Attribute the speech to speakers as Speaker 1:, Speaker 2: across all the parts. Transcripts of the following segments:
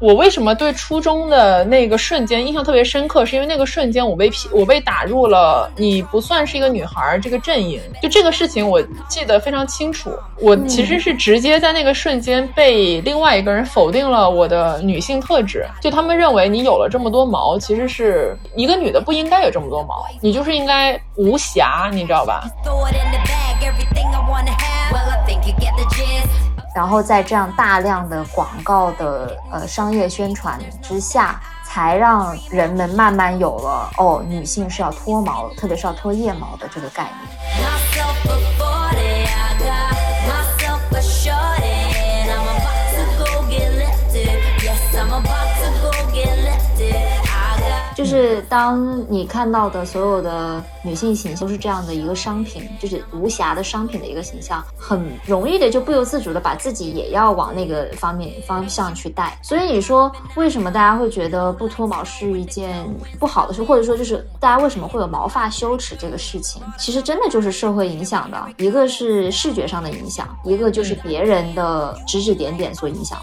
Speaker 1: 我为什么对初中的那个瞬间印象特别深刻？是因为那个瞬间我被我被打入了你不算是一个女孩这个阵营。就这个事情我记得非常清楚。我其实是直接在那个瞬间被另外一个人否定了我的女性特质。就他们认为你有了这么多毛，其实是一个女的不应该有这么多毛，你就是应该无瑕，你知道吧？
Speaker 2: 然后在这样大量的广告的呃商业宣传之下，才让人们慢慢有了哦，女性是要脱毛，特别是要脱腋毛的这个概念。就是当你看到的所有的女性形象都是这样的一个商品，就是无瑕的商品的一个形象，很容易的就不由自主的把自己也要往那个方面方向去带。所以你说为什么大家会觉得不脱毛是一件不好的事，或者说就是大家为什么会有毛发羞耻这个事情？其实真的就是社会影响的，一个是视觉上的影响，一个就是别人的指指点点所影响。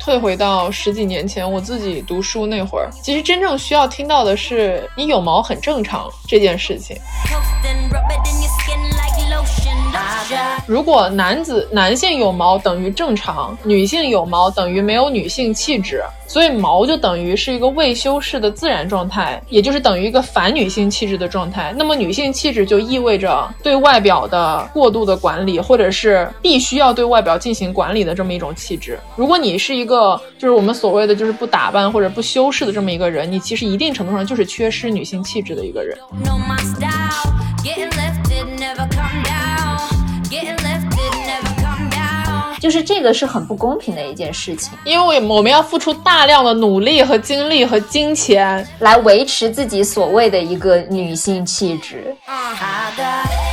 Speaker 1: 退回到十几年前，我自己读书那会儿，其实真正需要听到的是“你有毛很正常”这件事情。如果男子男性有毛等于正常，女性有毛等于没有女性气质。所以毛就等于是一个未修饰的自然状态，也就是等于一个反女性气质的状态。那么女性气质就意味着对外表的过度的管理，或者是必须要对外表进行管理的这么一种气质。如果你是一个就是我们所谓的就是不打扮或者不修饰的这么一个人，你其实一定程度上就是缺失女性气质的一个人。
Speaker 2: 就是这个是很不公平的一件事情，
Speaker 1: 因为我们要付出大量的努力和精力和金钱。
Speaker 2: 来维持自己所谓的一个女性气质。嗯，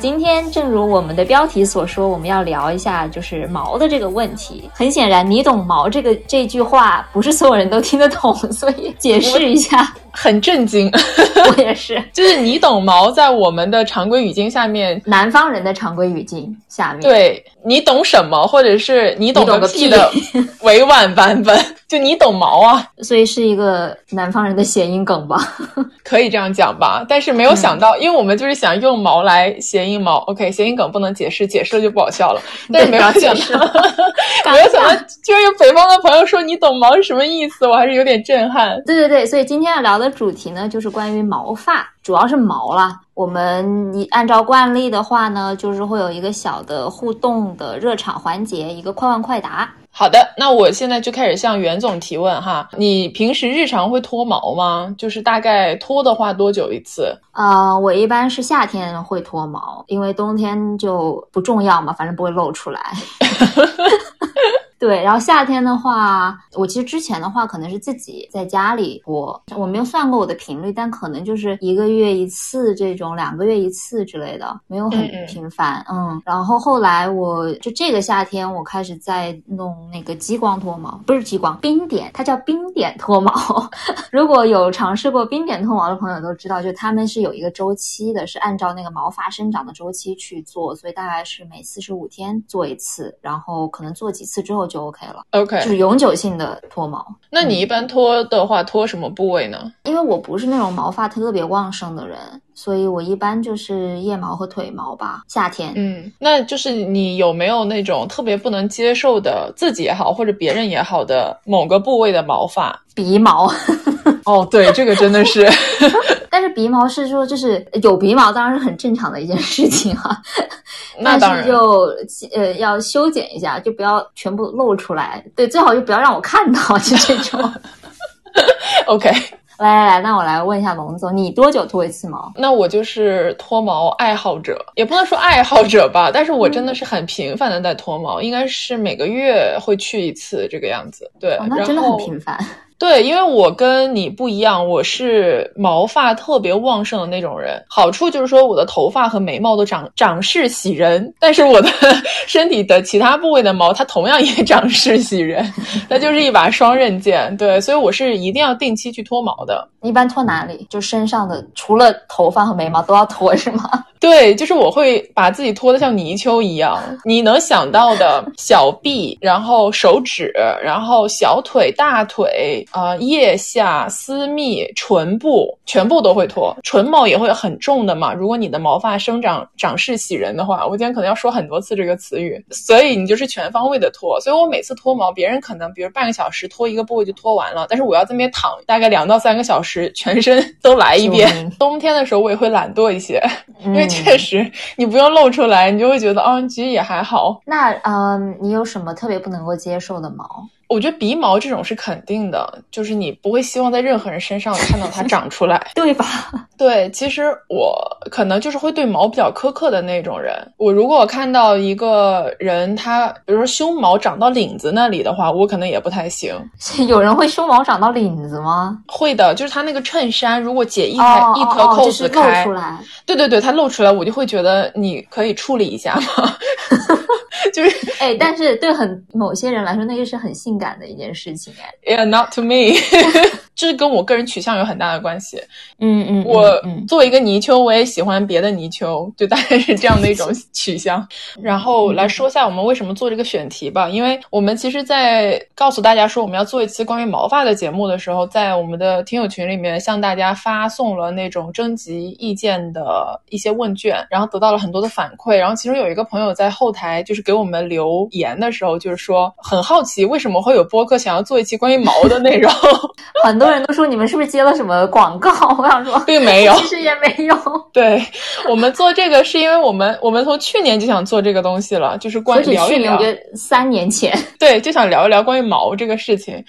Speaker 2: 今天正如我们的标题所说，我们要聊一下就是毛的这个问题。很显然，你懂毛这个这句话不是所有人都听得懂，所以解释一下。
Speaker 1: 很震惊，
Speaker 2: 我也是。
Speaker 1: 就是你懂毛，在我们的常规语境下面，
Speaker 2: 南方人的常规语境下面，
Speaker 1: 对你懂什么，或者是
Speaker 2: 你
Speaker 1: 懂
Speaker 2: 个
Speaker 1: 屁的委婉版本，就你懂毛啊，
Speaker 2: 所以是一个南方人的谐音梗吧，
Speaker 1: 可以这样讲吧。但是没有想到，因为我们就是想用毛来谐音毛，OK，谐音梗不能解释，解释了就不好笑了。但是 没有想到，没有想到，居然有北方的朋友说你懂毛是什么意思，我还是有点震撼。
Speaker 2: 对对对，所以今天要聊的。的主题呢，就是关于毛发，主要是毛啦。我们你按照惯例的话呢，就是会有一个小的互动的热场环节，一个快问快答。
Speaker 1: 好的，那我现在就开始向袁总提问哈。你平时日常会脱毛吗？就是大概脱的话多久一次？
Speaker 2: 啊，我一般是夏天会脱毛，因为冬天就不重要嘛，反正不会露出来。对，然后夏天的话，我其实之前的话可能是自己在家里播，我没有算过我的频率，但可能就是一个月一次这种，两个月一次之类的，没有很频繁。嗯，然后后来我就这个夏天我开始在弄那个激光脱毛，不是激光，冰点，它叫冰点脱毛。如果有尝试过冰点脱毛的朋友都知道，就他们是有一个周期的，是按照那个毛发生长的周期去做，所以大概是每四十五天做一次，然后可能做几次之后。就 OK 了
Speaker 1: ，OK，
Speaker 2: 就是永久性的脱毛。
Speaker 1: 那你一般脱的话，脱什么部位呢？
Speaker 2: 因为我不是那种毛发特别旺盛的人，所以我一般就是腋毛和腿毛吧。夏天，
Speaker 1: 嗯，那就是你有没有那种特别不能接受的，自己也好或者别人也好的某个部位的毛发？
Speaker 2: 鼻毛。
Speaker 1: 哦，对，这个真的是。
Speaker 2: 但是鼻毛是说，就是有鼻毛当然是很正常的一件事情哈。
Speaker 1: 那当然。
Speaker 2: 就呃要修剪一下，就不要全部露出来。对，最好就不要让我看到，就这种。
Speaker 1: OK，
Speaker 2: 来来来，那我来问一下龙总，你多久脱一次毛？
Speaker 1: 那我就是脱毛爱好者，也不能说爱好者吧，但是我真的是很频繁的在脱毛，应该是每个月会去一次这个样子。对，
Speaker 2: 那真的很频繁。
Speaker 1: 对，因为我跟你不一样，我是毛发特别旺盛的那种人。好处就是说，我的头发和眉毛都长长势喜人，但是我的 身体的其他部位的毛，它同样也长势喜人，那就是一把双刃剑。对，所以我是一定要定期去脱毛的。
Speaker 2: 一般脱哪里？就身上的，除了头发和眉毛都要脱，是吗？
Speaker 1: 对，就是我会把自己脱得像泥鳅一样，你能想到的小臂，然后手指，然后小腿、大腿，啊，腋下、私密、唇部，全部都会脱。唇毛也会很重的嘛。如果你的毛发生长长势喜人的话，我今天可能要说很多次这个词语，所以你就是全方位的脱。所以我每次脱毛，别人可能比如半个小时脱一个部位就脱完了，但是我要在那边躺大概两到三个小时，全身 都来一遍。冬天的时候我也会懒惰一些，因为。确实，你不用露出来，你就会觉得，哦，其实也还好。
Speaker 2: 那，嗯，你有什么特别不能够接受的毛？
Speaker 1: 我觉得鼻毛这种是肯定的，就是你不会希望在任何人身上看到它长出来，
Speaker 2: 对吧？
Speaker 1: 对，其实我可能就是会对毛比较苛刻的那种人。我如果看到一个人他，比如说胸毛长到领子那里的话，我可能也不太行。
Speaker 2: 有人会胸毛长到领子吗？
Speaker 1: 会的，就是他那个衬衫如果解一开一条扣子开，对对对，它露出来，我就会觉得你可以处理一下吗？就是
Speaker 2: 哎，但是对很某些人来说，那个是很性感的一件事情
Speaker 1: 哎。Yeah, not to me. 这跟我个人取向有很大的关系。
Speaker 2: 嗯嗯，
Speaker 1: 我作为一个泥鳅，我也喜欢别的泥鳅，就大概是这样的一种 取向。然后来说一下我们为什么做这个选题吧，因为我们其实，在告诉大家说我们要做一期关于毛发的节目的时候，在我们的听友群里面向大家发送了那种征集意见的一些问卷，然后得到了很多的反馈。然后其中有一个朋友在后台就是给我们留言的时候，就是说很好奇为什么会有播客想要做一期关于毛的内容，
Speaker 2: 很多人都说你们是不是接了什么广告？我想说，
Speaker 1: 并没有，
Speaker 2: 其实也没有。
Speaker 1: 对我们做这个，是因为我们我们从去年就想做这个东西了，就是关于聊一聊。
Speaker 2: 三年前，
Speaker 1: 对，就想聊一聊关于毛这个事情。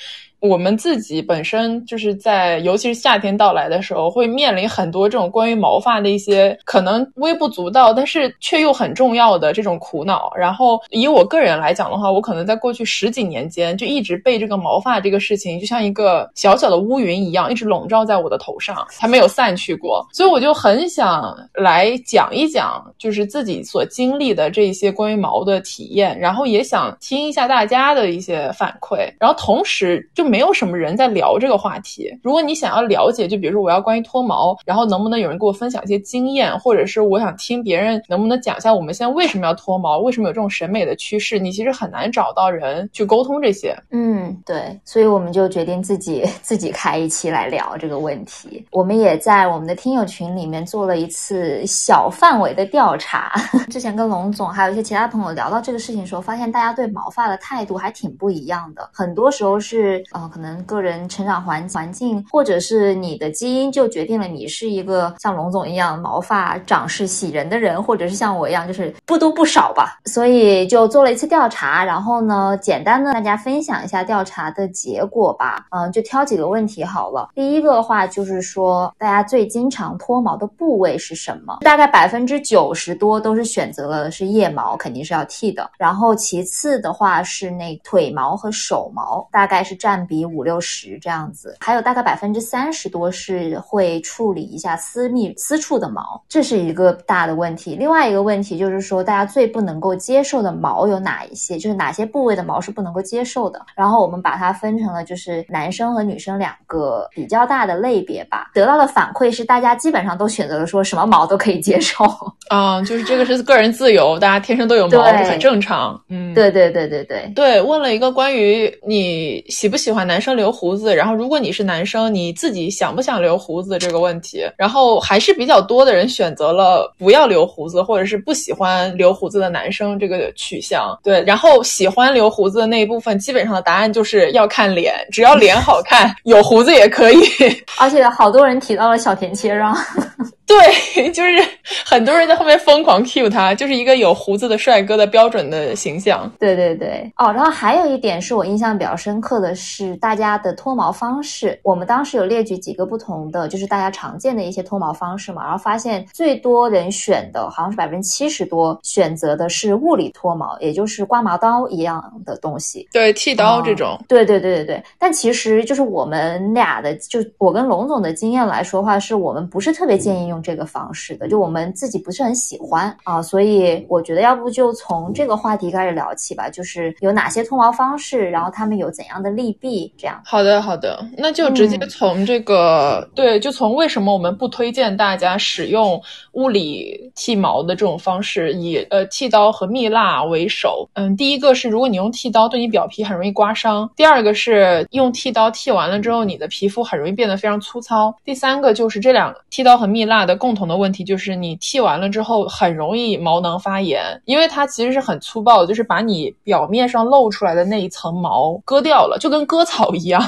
Speaker 1: 我们自己本身就是在，尤其是夏天到来的时候，会面临很多这种关于毛发的一些可能微不足道，但是却又很重要的这种苦恼。然后以我个人来讲的话，我可能在过去十几年间就一直被这个毛发这个事情，就像一个小小的乌云一样，一直笼罩在我的头上，还没有散去过。所以我就很想来讲一讲，就是自己所经历的这一些关于毛的体验，然后也想听一下大家的一些反馈，然后同时就。没有什么人在聊这个话题。如果你想要了解，就比如说我要关于脱毛，然后能不能有人给我分享一些经验，或者是我想听别人能不能讲一下我们现在为什么要脱毛，为什么有这种审美的趋势？你其实很难找到人去沟通这些。
Speaker 2: 嗯，对，所以我们就决定自己自己开一期来聊这个问题。我们也在我们的听友群里面做了一次小范围的调查。之前跟龙总还有一些其他朋友聊到这个事情的时候，发现大家对毛发的态度还挺不一样的。很多时候是呃。可能个人成长环环境，或者是你的基因，就决定了你是一个像龙总一样毛发长势喜人的人，或者是像我一样，就是不多不少吧。所以就做了一次调查，然后呢，简单的大家分享一下调查的结果吧。嗯，就挑几个问题好了。第一个的话就是说，大家最经常脱毛的部位是什么？大概百分之九十多都是选择了是腋毛，肯定是要剃的。然后其次的话是那腿毛和手毛，大概是占比。比五六十这样子，还有大概百分之三十多是会处理一下私密私处的毛，这是一个大的问题。另外一个问题就是说，大家最不能够接受的毛有哪一些？就是哪些部位的毛是不能够接受的？然后我们把它分成了就是男生和女生两个比较大的类别吧。得到的反馈是，大家基本上都选择了说什么毛都可以接受。
Speaker 1: 嗯，就是这个是个人自由，大家天生都有毛，很正常。嗯，
Speaker 2: 对对对对对
Speaker 1: 对。问了一个关于你喜不喜欢。男生留胡子，然后如果你是男生，你自己想不想留胡子这个问题，然后还是比较多的人选择了不要留胡子，或者是不喜欢留胡子的男生这个取向。对，然后喜欢留胡子的那一部分，基本上的答案就是要看脸，只要脸好看，有胡子也可以。
Speaker 2: 而且好多人提到了小田切让。
Speaker 1: 对，就是很多人在后面疯狂 cue 他，就是一个有胡子的帅哥的标准的形象。
Speaker 2: 对对对，哦，然后还有一点是我印象比较深刻的是大家的脱毛方式。我们当时有列举几个不同的，就是大家常见的一些脱毛方式嘛，然后发现最多人选的好像是百分之七十多选择的是物理脱毛，也就是刮毛刀一样的东西。
Speaker 1: 对，剃刀这种。
Speaker 2: 对对对对对，但其实就是我们俩的，就我跟龙总的经验来说的话，是我们不是特别建议用。用这个方式的，就我们自己不是很喜欢啊，所以我觉得要不就从这个话题开始聊起吧，就是有哪些脱毛方式，然后他们有怎样的利弊，这样。
Speaker 1: 好的，好的，那就直接从这个，对，就从为什么我们不推荐大家使用物理剃毛的这种方式，以呃剃刀和蜜蜡为首。嗯，第一个是如果你用剃刀，对你表皮很容易刮伤；第二个是用剃刀剃完了之后，你的皮肤很容易变得非常粗糙；第三个就是这两剃刀和蜜蜡。的共同的问题就是，你剃完了之后很容易毛囊发炎，因为它其实是很粗暴的，就是把你表面上露出来的那一层毛割掉了，就跟割草一样，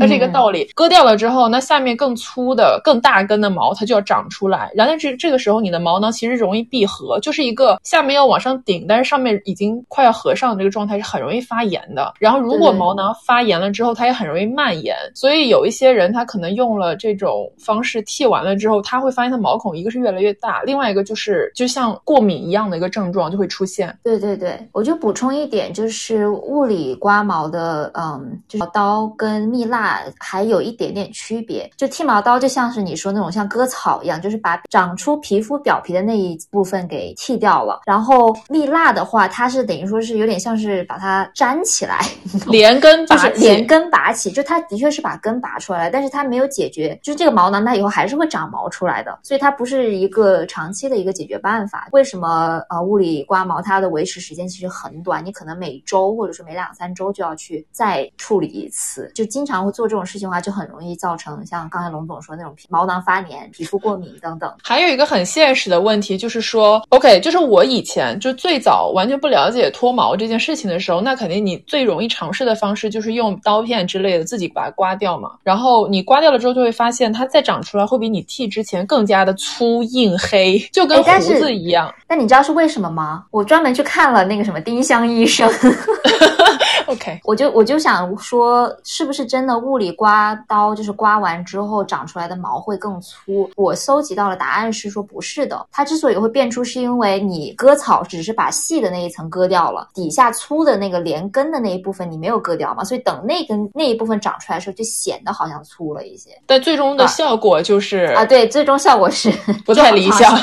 Speaker 1: 它是一个道理。割掉了之后，那下面更粗的、更大根的毛它就要长出来，然后这这个时候你的毛囊其实容易闭合，就是一个下面要往上顶，但是上面已经快要合上的这个状态是很容易发炎的。然后如果毛囊发炎了之后，它也很容易蔓延，所以有一些人他可能用了这种方式剃完了之后，他会发现他。毛孔一个是越来越大，另外一个就是就像过敏一样的一个症状就会出现。
Speaker 2: 对对对，我就补充一点，就是物理刮毛的，嗯，就是刀跟蜜蜡还有一点点区别。就剃毛刀就像是你说那种像割草一样，就是把长出皮肤表皮的那一部分给剃掉了。然后蜜蜡的话，它是等于说是有点像是把它粘起来，
Speaker 1: 连根拔
Speaker 2: 起，连根拔起，就它的确是把根拔出来了，但是它没有解决，就是这个毛囊它以后还是会长毛出来的。所以它不是一个长期的一个解决办法。为什么呃物理刮毛它的维持时间其实很短？你可能每周或者说每两三周就要去再处理一次，就经常会做这种事情的话，就很容易造成像刚才龙总说那种皮毛囊发炎、皮肤过敏等等。
Speaker 1: 还有一个很现实的问题就是说，OK，就是我以前就最早完全不了解脱毛这件事情的时候，那肯定你最容易尝试的方式就是用刀片之类的自己把它刮掉嘛。然后你刮掉了之后，就会发现它再长出来会比你剃之前更加。的粗硬黑，就跟胡子一样。
Speaker 2: 那你知道是为什么吗？我专门去看了那个什么丁香医生。
Speaker 1: OK，
Speaker 2: 我就我就想说，是不是真的物理刮刀就是刮完之后长出来的毛会更粗？我搜集到了答案是说不是的。它之所以会变粗，是因为你割草只是把细的那一层割掉了，底下粗的那个连根的那一部分你没有割掉嘛？所以等那根那一部分长出来的时候，就显得好像粗了一些。
Speaker 1: 但最终的效果就是
Speaker 2: 啊，对，最终效果是
Speaker 1: 不太理想。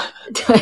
Speaker 2: 对，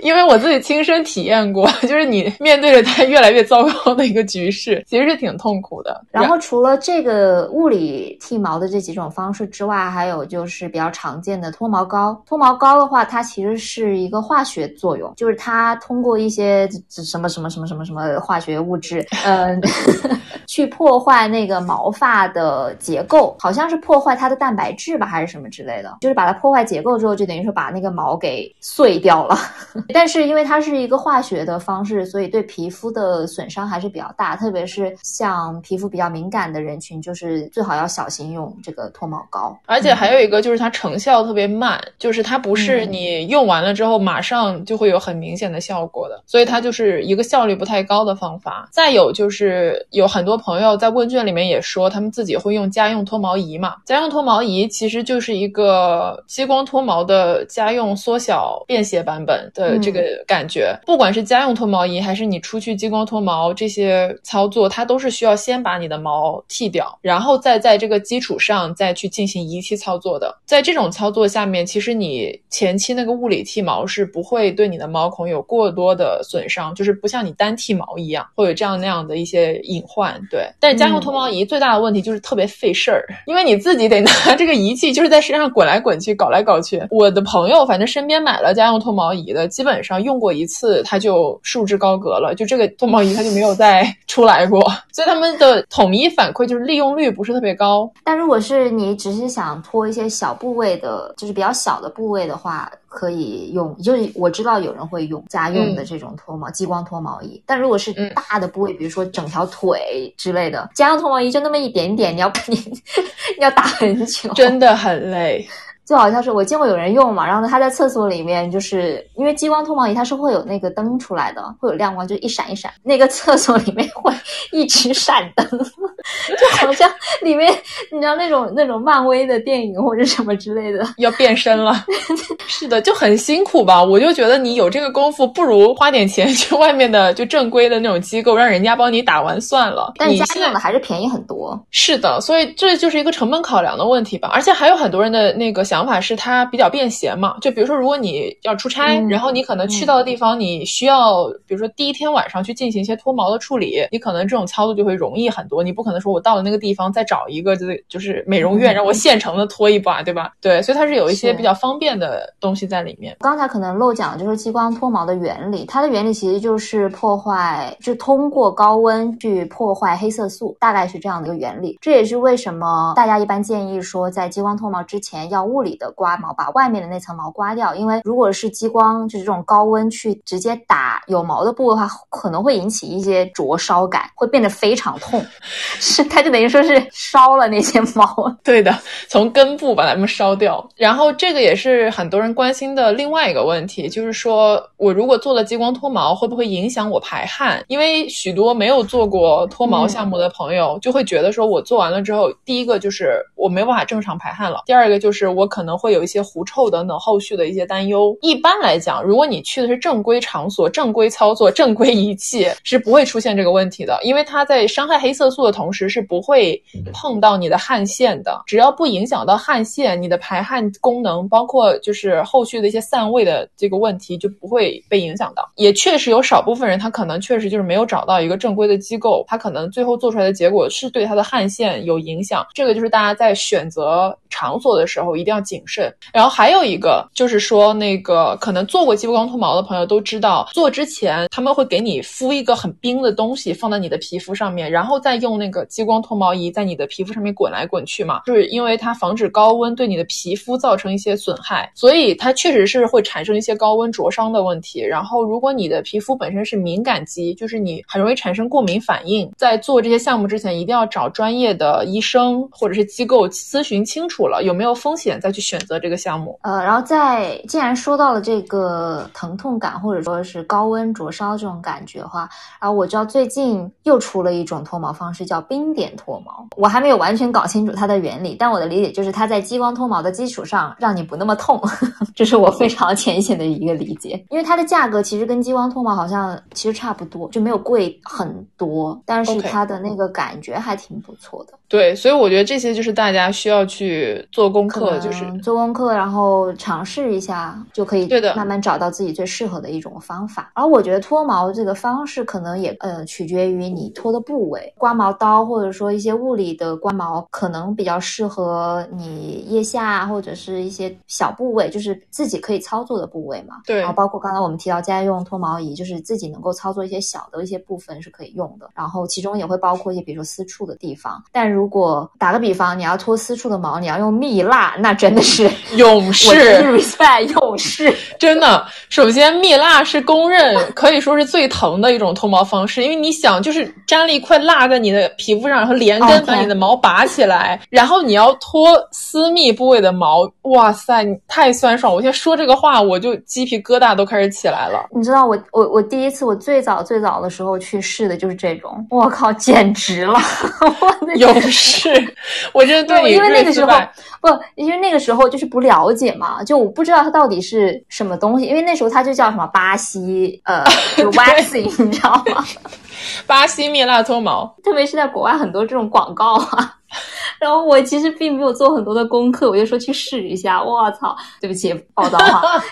Speaker 1: 因为我自己亲身体验过，就是你面对着它越来越糟糕的一个局势，其实是挺痛苦的。
Speaker 2: 然后除了这个物理剃毛的这几种方式之外，还有就是比较常见的脱毛膏。脱毛膏的话，它其实是一个化学作用，就是它通过一些什么什么什么什么什么化学物质，嗯 去破坏那个毛发的结构，好像是破坏它的蛋白质吧，还是什么之类的，就是把它破坏结构之后，就等于说把那个毛给。碎掉了，但是因为它是一个化学的方式，所以对皮肤的损伤还是比较大，特别是像皮肤比较敏感的人群，就是最好要小心用这个脱毛膏。
Speaker 1: 而且还有一个就是它成效特别慢，就是它不是你用完了之后马上就会有很明显的效果的，所以它就是一个效率不太高的方法。再有就是有很多朋友在问卷里面也说，他们自己会用家用脱毛仪嘛？家用脱毛仪其实就是一个激光脱毛的家用缩小。便携版本的这个感觉，不管是家用脱毛仪还是你出去激光脱毛，这些操作它都是需要先把你的毛剃掉，然后再在这个基础上再去进行仪器操作的。在这种操作下面，其实你前期那个物理剃毛是不会对你的毛孔有过多的损伤，就是不像你单剃毛一样会有这样那样的一些隐患。对，但是家用脱毛仪最大的问题就是特别费事儿，因为你自己得拿这个仪器就是在身上滚来滚去，搞来搞去。我的朋友反正身边买了家用脱毛仪的基本上用过一次，它就束之高阁了。就这个脱毛仪，它就没有再出来过。所以他们的统一反馈就是利用率不是特别高。
Speaker 2: 但如果是你只是想脱一些小部位的，就是比较小的部位的话，可以用。就是我知道有人会用家用的这种脱毛激光脱毛仪。但如果是大的部位，比如说整条腿之类的，家用脱毛仪就那么一点点，你要你 你要打很久，
Speaker 1: 真的很累。
Speaker 2: 最好像是我见过有人用嘛，然后呢，他在厕所里面，就是因为激光脱毛仪它是会有那个灯出来的，会有亮光，就一闪一闪，那个厕所里面会一直闪灯，就好像里面你知道那种那种漫威的电影或者什么之类的
Speaker 1: 要变身了。是的，就很辛苦吧？我就觉得你有这个功夫，不如花点钱去外面的就正规的那种机构，让人家帮你打完算了。
Speaker 2: 但家用的还是便宜很多。
Speaker 1: 是的，所以这就是一个成本考量的问题吧。而且还有很多人的那个想法是，它比较便携嘛。就比如说，如果你要出差，然后你可能去到的地方，你需要比如说第一天晚上去进行一些脱毛的处理，你可能这种操作就会容易很多。你不可能说我到了那个地方再找一个就是就 是美容院让我现成的脱一把，对吧？对，所以它是有一些比较方便的东西在里面。
Speaker 2: 刚才可能漏讲就是激光脱毛的原理，它的原理其实就是破坏，就通过高温去破坏黑色素，大概是这样的一个原理。这也是为什么大家一般建议说，在激光脱毛之前要物理的刮毛，把外面的那层毛刮掉。因为如果是激光，就是这种高温去直接打有毛的部位的话，可能会引起一些灼烧感，会变得非常痛。是，它就等于说是烧了那些毛。
Speaker 1: 对的，从根部把它们烧掉。然后这个也是很多人关心的另外一个问题，就是说我如果做了激光脱毛，会不会影响我排汗？因为许多没有做过脱毛项目的朋友就会觉得说，我做完了之后，第一个就是我没办法正常排汗了，第二个就是我可可能会有一些狐臭等等后续的一些担忧。一般来讲，如果你去的是正规场所、正规操作、正规仪器，是不会出现这个问题的，因为它在伤害黑色素的同时是不会碰到你的汗腺的。只要不影响到汗腺，你的排汗功能，包括就是后续的一些散味的这个问题就不会被影响到。也确实有少部分人，他可能确实就是没有找到一个正规的机构，他可能最后做出来的结果是对他的汗腺有影响。这个就是大家在选择场所的时候一定要谨慎。然后还有一个就是说，那个可能做过激光脱毛的朋友都知道，做之前他们会给你敷一个很冰的东西放在你的皮肤上面，然后再用那个激光脱毛仪在你的皮肤上面滚来滚去嘛，就是因为它防止高温对你的皮肤造成一些损害，所以它确实是会产生一些高温灼伤的问题。然后如果你的皮肤本身是敏感肌，就是你很容易产生过敏反应，在做这些项目之前，一定要找专业的医生或者是机构咨询清楚了有没有风险，再去选择这个项目。
Speaker 2: 呃，然后在既然说到了这个疼痛感或者说是高温灼烧这种感觉的话，然后我知道最近又出了一种脱毛方式叫冰点脱毛，我还没有完全搞清楚它的原理，但我的理解就是它在激光脱毛的基础上让你不那么痛，这是我非常浅显的一个理解。因为它的价格其实跟激光脱毛好像其实差不多，就没有贵很多，但是它的那个感觉还挺不错的。
Speaker 1: 对，所以我觉得这些就是大家需要去做功课，就是
Speaker 2: 做功课，然后尝试一下就可以，
Speaker 1: 对的，
Speaker 2: 慢慢找到自己最适合的一种方法。而我觉得脱毛这个方式可能也呃取决于你脱的部位，刮毛刀或者说一些物理的刮毛可能比较适合你腋下或者是一些小部位，就是自己可以操作的部位嘛。
Speaker 1: 对，
Speaker 2: 然后包括刚才我们提到家用脱毛仪，就是自己能够操作一些小的一些部分是可以用的，然后其中也会包括一些比如说私处的地方，但如果打个比方，你要脱私处的毛，你要用蜜蜡，那真的是
Speaker 1: 勇士
Speaker 2: ，respect 勇士，
Speaker 1: 真的。首先，蜜蜡是公认可以说是最疼的一种脱毛方式，因为你想，就是粘了一块蜡在你的皮肤上，然后连根把你的毛拔起来，然后你要脱私密部位的毛，哇塞，你太酸爽！我现在说这个话，我就鸡皮疙瘩都开始起来了。
Speaker 2: 你知道，我我我第一次，我最早最早的时候去试的就是这种，我靠，简直了，
Speaker 1: 勇士。我真的对
Speaker 2: 因为那个时候不，因为那个时候就是不了解嘛，就我不知道它到底是什么东西。因为那时候它就叫什么巴西呃 waxing，你知道吗？
Speaker 1: 巴西蜜蜡脱毛，
Speaker 2: 特别是在国外很多这种广告啊。然后我其实并没有做很多的功课，我就说去试一下。我操，对不起，暴躁哈。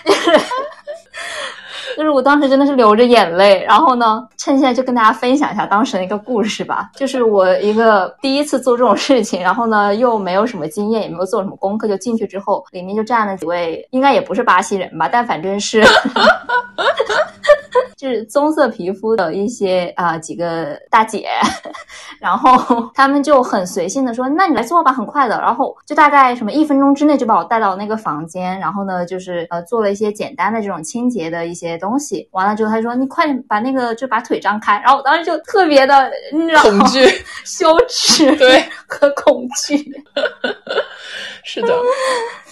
Speaker 2: 就是我当时真的是流着眼泪，然后呢，趁现在就跟大家分享一下当时的一个故事吧。就是我一个第一次做这种事情，然后呢又没有什么经验，也没有做什么功课，就进去之后，里面就站了几位，应该也不是巴西人吧，但反正是。就是棕色皮肤的一些啊几个大姐，然后他们就很随性的说：“那你来做吧，很快的。”然后就大概什么一分钟之内就把我带到那个房间，然后呢就是呃做了一些简单的这种清洁的一些东西。完了之后他说：“你快点把那个就把腿张开。”然后我当时就特别的
Speaker 1: 恐惧、
Speaker 2: 羞耻
Speaker 1: 对
Speaker 2: 和恐惧。
Speaker 1: 是的。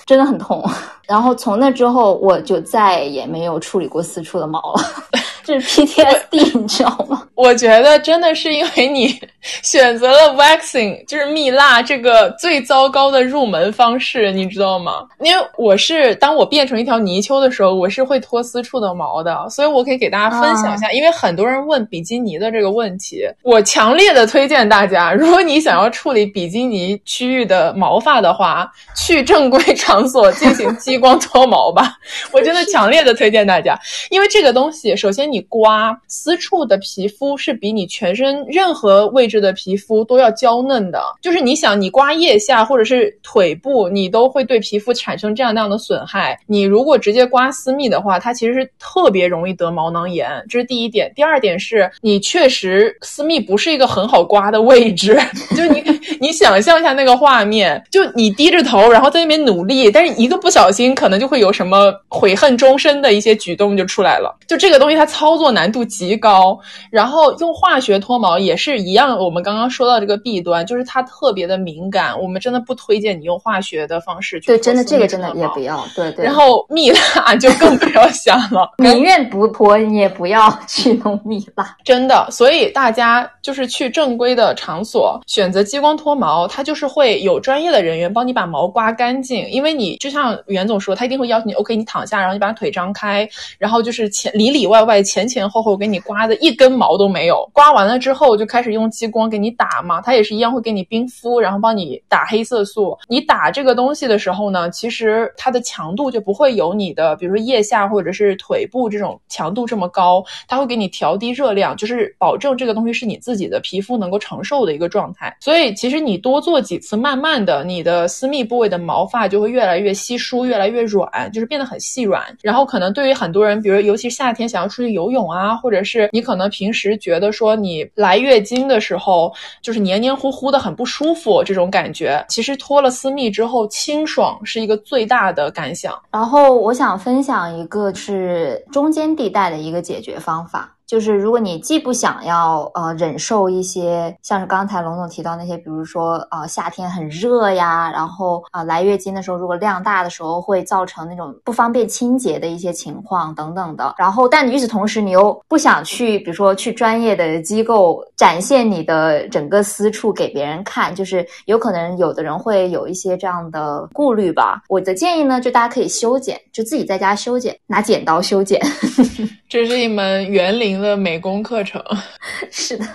Speaker 2: 真的很痛。然后从那之后，我就再也没有处理过私处的毛了。这是 PTSD，你知道吗？
Speaker 1: 我觉得真的是因为你选择了 waxing，就是蜜蜡这个最糟糕的入门方式，你知道吗？因为我是当我变成一条泥鳅的时候，我是会脱私处的毛的，所以我可以给大家分享一下。因为很多人问比基尼的这个问题，我强烈的推荐大家，如果你想要处理比基尼区域的毛发的话，去正规 场所进行激光脱毛吧。我真的强烈的推荐大家，因为这个东西，首先你。刮私处的皮肤是比你全身任何位置的皮肤都要娇嫩的，就是你想你刮腋下或者是腿部，你都会对皮肤产生这样那样的损害。你如果直接刮私密的话，它其实是特别容易得毛囊炎，这是第一点。第二点是你确实私密不是一个很好刮的位置，就你你想象一下那个画面，就你低着头，然后在那边努力，但是一个不小心可能就会有什么悔恨终身的一些举动就出来了。就这个东西它操。作难度极高，然后用化学脱毛也是一样。我们刚刚说到这个弊端，就是它特别的敏感。我们真的不推荐你用化学的方式去。
Speaker 2: 对，真的这个真的也不要。对对。
Speaker 1: 然后蜜蜡 就更不要想了，
Speaker 2: 宁愿不脱，你也不要 去弄蜜蜡。
Speaker 1: 真的，所以大家就是去正规的场所选择激光脱毛，它就是会有专业的人员帮你把毛刮干净。因为你就像袁总说，他一定会要求你，OK，你躺下，然后你把腿张开，然后就是前里里外外。前前后后给你刮的一根毛都没有，刮完了之后就开始用激光给你打嘛，它也是一样会给你冰敷，然后帮你打黑色素。你打这个东西的时候呢，其实它的强度就不会有你的，比如说腋下或者是腿部这种强度这么高，它会给你调低热量，就是保证这个东西是你自己的皮肤能够承受的一个状态。所以其实你多做几次，慢慢的你的私密部位的毛发就会越越来越稀疏，越来越软，就是变得很细软。然后可能对于很多人，比如尤其夏天想要出去。游泳啊，或者是你可能平时觉得说你来月经的时候就是黏黏糊糊的很不舒服这种感觉，其实脱了私密之后清爽是一个最大的感想。
Speaker 2: 然后我想分享一个是中间地带的一个解决方法。就是如果你既不想要呃忍受一些像是刚才龙总提到那些，比如说呃夏天很热呀，然后啊来月经的时候如果量大的时候会造成那种不方便清洁的一些情况等等的，然后但与此同时你又不想去，比如说去专业的机构展现你的整个私处给别人看，就是有可能有的人会有一些这样的顾虑吧。我的建议呢，就大家可以修剪，就自己在家修剪，拿剪刀修剪。
Speaker 1: 这是一门园林的美工课程，
Speaker 2: 是的，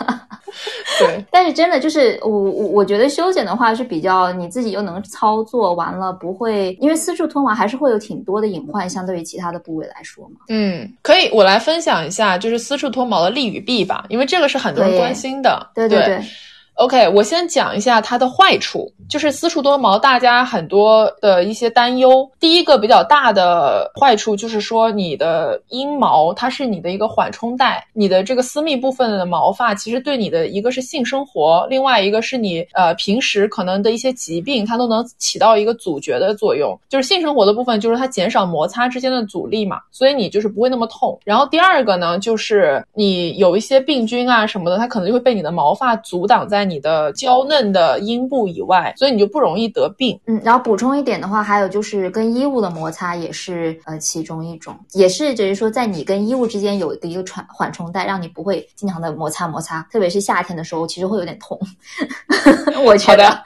Speaker 1: 对。
Speaker 2: 但是真的就是我我我觉得修剪的话是比较你自己又能操作完了，不会因为私处脱毛还是会有挺多的隐患，相对于其他的部位来说嘛。
Speaker 1: 嗯，可以，我来分享一下就是私处脱毛的利与弊吧，因为这个是很多人关心的。
Speaker 2: 对对对。
Speaker 1: OK，我先讲一下它的坏处，就是私处多毛，大家很多的一些担忧。第一个比较大的坏处就是说，你的阴毛它是你的一个缓冲带，你的这个私密部分的毛发，其实对你的一个是性生活，另外一个是你呃平时可能的一些疾病，它都能起到一个阻绝的作用。就是性生活的部分，就是它减少摩擦之间的阻力嘛，所以你就是不会那么痛。然后第二个呢，就是你有一些病菌啊什么的，它可能就会被你的毛发阻挡在。你的娇嫩的阴部以外，所以你就不容易得病。
Speaker 2: 嗯，然后补充一点的话，还有就是跟衣物的摩擦也是呃其中一种，也是就是说在你跟衣物之间有一个一个缓缓冲带，让你不会经常的摩擦摩擦，特别是夏天的时候，其实会有点痛。我觉得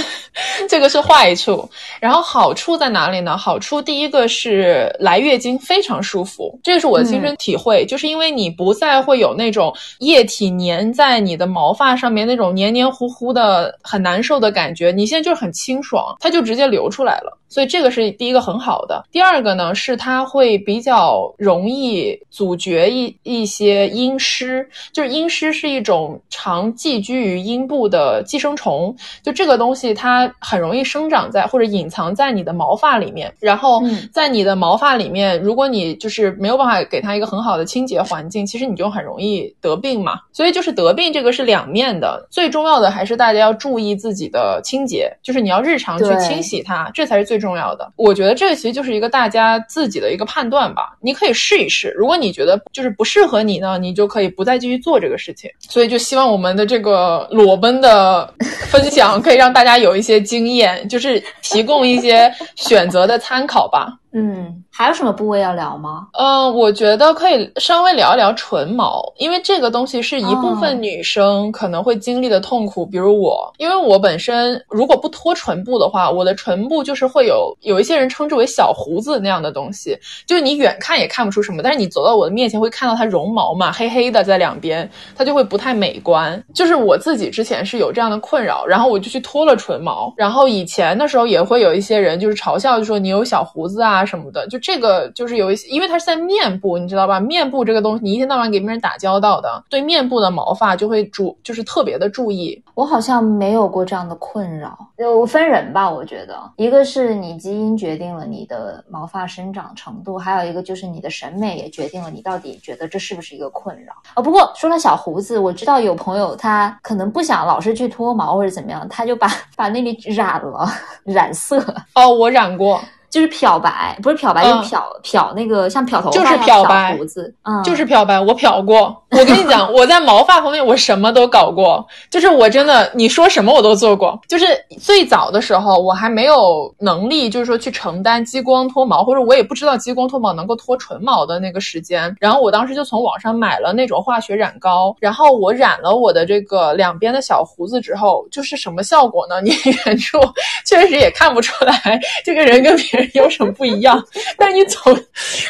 Speaker 1: 这个是坏处，然后好处在哪里呢？好处第一个是来月经非常舒服，这是我的亲身体会，就是因为你不再会有那种液体粘在你的毛发上面那种黏黏糊糊的很难受的感觉，你现在就是很清爽，它就直接流出来了。所以这个是第一个很好的。第二个呢，是它会比较容易阻绝一一些阴湿，就是阴湿是一种常寄居于阴部的寄生虫，就这个东西它很容易生长在或者隐藏在你的毛发里面，然后在你的毛发里面，如果你就是没有办法给它一个很好的清洁环境，其实你就很容易得病嘛。所以就是得病这个是两面的，最最重要的还是大家要注意自己的清洁，就是你要日常去清洗它，这才是最重要的。我觉得这个其实就是一个大家自己的一个判断吧，你可以试一试。如果你觉得就是不适合你呢，你就可以不再继续做这个事情。所以就希望我们的这个裸奔的分享可以让大家有一些经验，就是提供一些选择的参考吧。
Speaker 2: 嗯，还有什么部位要聊吗？
Speaker 1: 嗯，我觉得可以稍微聊一聊唇毛，因为这个东西是一部分女生可能会经历的痛苦。比如我，因为我本身如果不脱唇部的话，我的唇部就是会有有一些人称之为小胡子那样的东西，就是你远看也看不出什么，但是你走到我的面前会看到它绒毛嘛，黑黑的在两边，它就会不太美观。就是我自己之前是有这样的困扰，然后我就去脱了唇毛，然后以前的时候也会有一些人就是嘲笑，就说你有小胡子啊。啊什么的，就这个就是有一些，因为它是在面部，你知道吧？面部这个东西，你一天到晚给别人打交道的，对面部的毛发就会注，就是特别的注意。
Speaker 2: 我好像没有过这样的困扰，就分人吧。我觉得，一个是你基因决定了你的毛发生长程度，还有一个就是你的审美也决定了你到底觉得这是不是一个困扰啊。不过说到小胡子，我知道有朋友他可能不想老是去脱毛或者怎么样，他就把 把那里染了，染色。
Speaker 1: 哦，我染过。
Speaker 2: 就是漂白，不是漂白，就漂漂那个像漂头发
Speaker 1: 就是漂白
Speaker 2: 胡子，嗯，
Speaker 1: 就是漂白。我漂过，我跟你讲，我在毛发方面我什么都搞过，就是我真的你说什么我都做过。就是最早的时候，我还没有能力，就是说去承担激光脱毛，或者我也不知道激光脱毛能够脱纯毛的那个时间。然后我当时就从网上买了那种化学染膏，然后我染了我的这个两边的小胡子之后，就是什么效果呢？你 远处确实也看不出来这个人跟别。有什么不一样？但你走，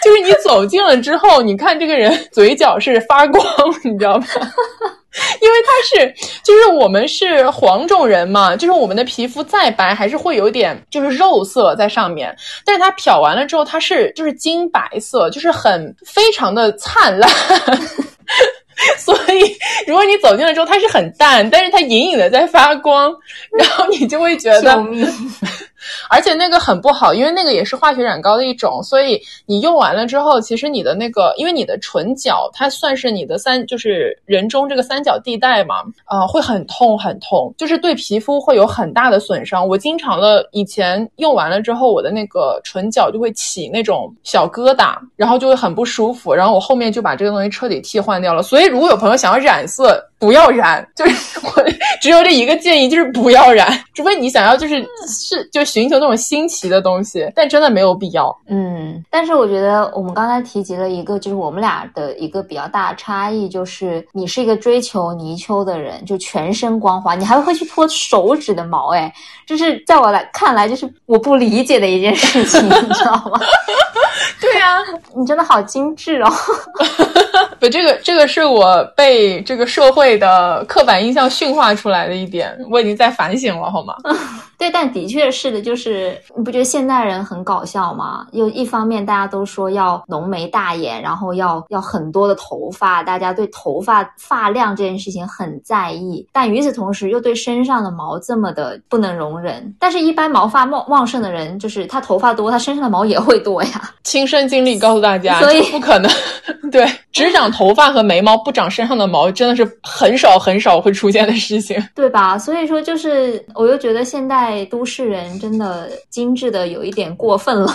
Speaker 1: 就是你走近了之后，你看这个人嘴角是发光，你知道吗？因为他是，就是我们是黄种人嘛，就是我们的皮肤再白，还是会有点就是肉色在上面。但是它漂完了之后，它是就是金白色，就是很非常的灿烂。所以，如果你走近了之后，它是很淡，但是它隐隐的在发光，然后你就会觉得，而且那个很不好，因为那个也是化学染膏的一种，所以你用完了之后，其实你的那个，因为你的唇角它算是你的三，就是人中这个三角地带嘛，啊，会很痛很痛，就是对皮肤会有很大的损伤。我经常的以前用完了之后，我的那个唇角就会起那种小疙瘩，然后就会很不舒服，然后我后面就把这个东西彻底替换掉了，所以。如果有朋友想要染色，不要染，就是我只有这一个建议，就是不要染，除非你想要就是是就寻求那种新奇的东西，但真的没有必要。
Speaker 2: 嗯，但是我觉得我们刚才提及了一个，就是我们俩的一个比较大的差异，就是你是一个追求泥鳅的人，就全身光滑，你还会去脱手指的毛，哎，这是在我来看来，就是我不理解的一件事情，你知道吗？
Speaker 1: 对呀，
Speaker 2: 你真的好精致哦。
Speaker 1: 不，这个这个是我被这个社会的刻板印象驯化出来的一点，我已经在反省了，好吗？
Speaker 2: 对，但的确是的，就是你不觉得现代人很搞笑吗？又一方面大家都说要浓眉大眼，然后要要很多的头发，大家对头发发量这件事情很在意，但与此同时又对身上的毛这么的不能容忍。但是，一般毛发茂旺盛的人，就是他头发多，他身上的毛也会多呀。
Speaker 1: 亲身经历告诉大家，
Speaker 2: 所以
Speaker 1: 不可能。对，只长头发和眉毛，不长身上的毛，真的是很少很少会出现的事情，
Speaker 2: 对吧？所以说，就是我又觉得现代。都市人真的精致的有一点过分了，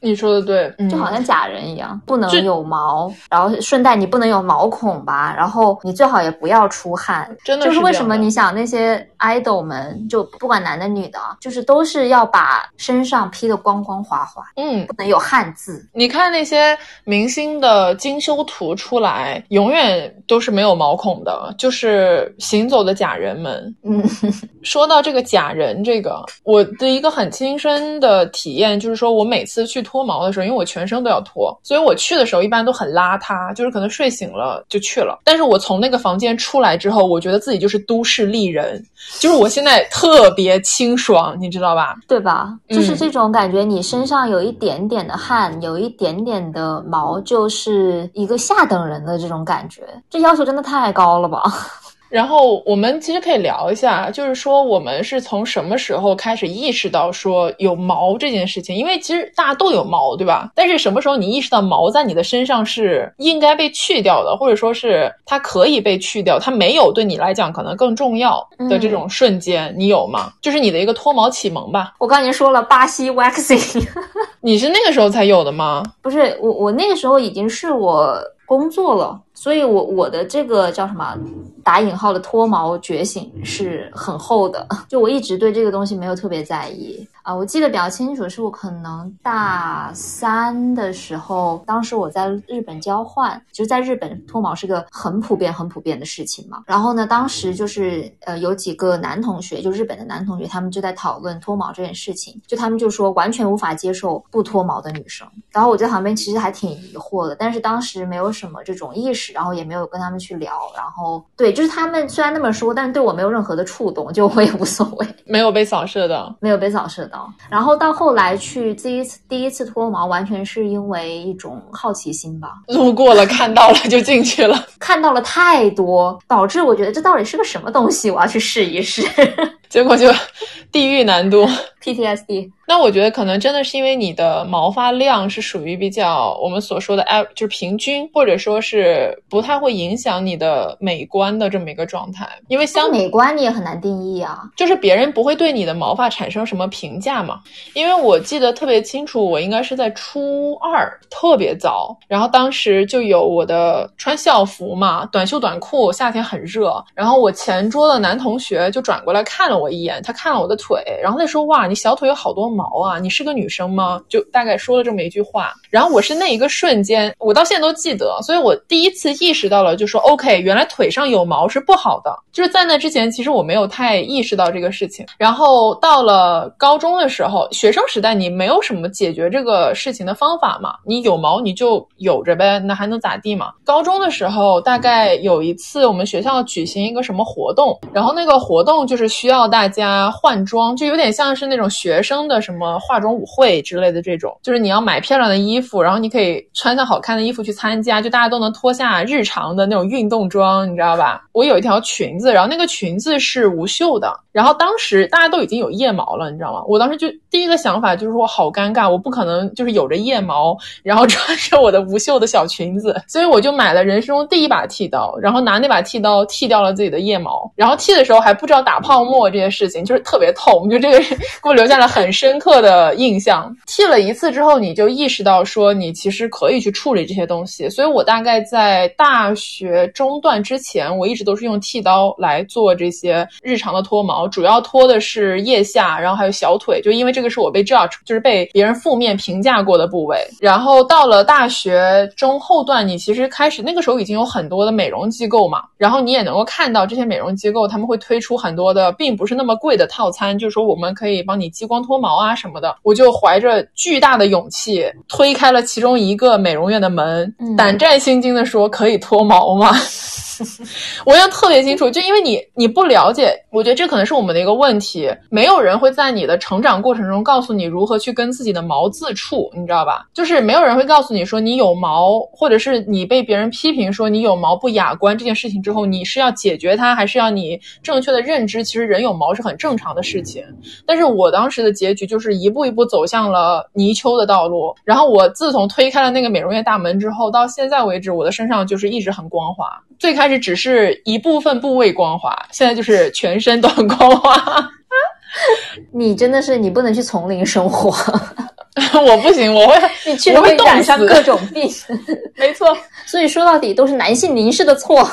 Speaker 1: 你说的对，
Speaker 2: 就好像假人一样，不能有毛，然后顺带你不能有毛孔吧，然后你最好也不要出汗，
Speaker 1: 真的
Speaker 2: 就是为什么你想那些 idol 们就不管男的女的，就是都是要把身上披得光光滑滑，
Speaker 1: 嗯，
Speaker 2: 不能有汗渍。
Speaker 1: 你看那些明星的精修图出来，永远都是没有毛孔的，就是行走的假人们。
Speaker 2: 嗯，
Speaker 1: 说到这个假人，这个。我的一个很亲身的体验就是说，我每次去脱毛的时候，因为我全身都要脱，所以我去的时候一般都很邋遢，就是可能睡醒了就去了。但是我从那个房间出来之后，我觉得自己就是都市丽人，就是我现在特别清爽，你知道吧？
Speaker 2: 对吧？就是这种感觉，你身上有一点点的汗，有一点点的毛，就是一个下等人的这种感觉，这要求真的太高了吧？
Speaker 1: 然后我们其实可以聊一下，就是说我们是从什么时候开始意识到说有毛这件事情？因为其实大家都有毛，对吧？但是什么时候你意识到毛在你的身上是应该被去掉的，或者说是它可以被去掉，它没有对你来讲可能更重要的这种瞬间，你有吗？就是你的一个脱毛启蒙吧。
Speaker 2: 我刚才说了巴西 waxing，
Speaker 1: 你是那个时候才有的吗？
Speaker 2: 不是，我我那个时候已经是我工作了。所以，我我的这个叫什么打引号的脱毛觉醒是很厚的。就我一直对这个东西没有特别在意啊。我记得比较清楚，是我可能大三的时候，当时我在日本交换，就是在日本脱毛是个很普遍、很普遍的事情嘛。然后呢，当时就是呃有几个男同学，就日本的男同学，他们就在讨论脱毛这件事情。就他们就说完全无法接受不脱毛的女生。然后我在旁边其实还挺疑惑的，但是当时没有什么这种意识。然后也没有跟他们去聊，然后对，就是他们虽然那么说，但是对我没有任何的触动，就我也无所谓，
Speaker 1: 没有被扫射到，
Speaker 2: 没有被扫射到。然后到后来去第一次第一次脱毛，完全是因为一种好奇心吧，
Speaker 1: 路过了看到了就进去了，
Speaker 2: 看到了太多，导致我觉得这到底是个什么东西，我要去试一试，
Speaker 1: 结果就地狱难度。
Speaker 2: PTSD，
Speaker 1: 那我觉得可能真的是因为你的毛发量是属于比较我们所说的哎，就是平均，或者说是不太会影响你的美观的这么一个状态。因为相
Speaker 2: 美观你也很难定义啊，
Speaker 1: 就是别人不会对你的毛发产生什么评价嘛。因为我记得特别清楚，我应该是在初二，特别早，然后当时就有我的穿校服嘛，短袖短裤，夏天很热，然后我前桌的男同学就转过来看了我一眼，他看了我的腿，然后他说哇。你小腿有好多毛啊！你是个女生吗？就大概说了这么一句话。然后我是那一个瞬间，我到现在都记得，所以我第一次意识到了，就说 OK，原来腿上有毛是不好的。就是在那之前，其实我没有太意识到这个事情。然后到了高中的时候，学生时代你没有什么解决这个事情的方法嘛？你有毛你就有着呗，那还能咋地嘛？高中的时候，大概有一次我们学校举行一个什么活动，然后那个活动就是需要大家换装，就有点像是那。种学生的什么化妆舞会之类的这种，就是你要买漂亮的衣服，然后你可以穿上好看的衣服去参加，就大家都能脱下日常的那种运动装，你知道吧？我有一条裙子，然后那个裙子是无袖的，然后当时大家都已经有腋毛了，你知道吗？我当时就第一个想法就是说好尴尬，我不可能就是有着腋毛，然后穿着我的无袖的小裙子，所以我就买了人生中第一把剃刀，然后拿那把剃刀剃掉了自己的腋毛，然后剃的时候还不知道打泡沫这些事情，就是特别痛，就这个给我。留下了很深刻的印象。剃了一次之后，你就意识到说，你其实可以去处理这些东西。所以我大概在大学中段之前，我一直都是用剃刀来做这些日常的脱毛，主要脱的是腋下，然后还有小腿，就因为这个是我被 judge，就是被别人负面评价过的部位。然后到了大学中后段，你其实开始那个时候已经有很多的美容机构嘛，然后你也能够看到这些美容机构他们会推出很多的并不是那么贵的套餐，就是说我们可以帮。你激光脱毛啊什么的，我就怀着巨大的勇气推开了其中一个美容院的门，胆战心惊的说：“可以脱毛吗？” 我印象特别清楚，就因为你你不了解，我觉得这可能是我们的一个问题。没有人会在你的成长过程中告诉你如何去跟自己的毛自处，你知道吧？就是没有人会告诉你说你有毛，或者是你被别人批评说你有毛不雅观这件事情之后，你是要解决它，还是要你正确的认知，其实人有毛是很正常的事情。但是我当时的结局就是一步一步走向了泥鳅的道路。然后我自从推开了那个美容院大门之后，到现在为止，我的身上就是一直很光滑。最开始只是一部分部位光滑，现在就是全身都很光滑。
Speaker 2: 你真的是你不能去丛林生活，
Speaker 1: 我不行，我会
Speaker 2: 你去会染上各种病。
Speaker 1: 没错，
Speaker 2: 所以说到底都是男性凝视的错。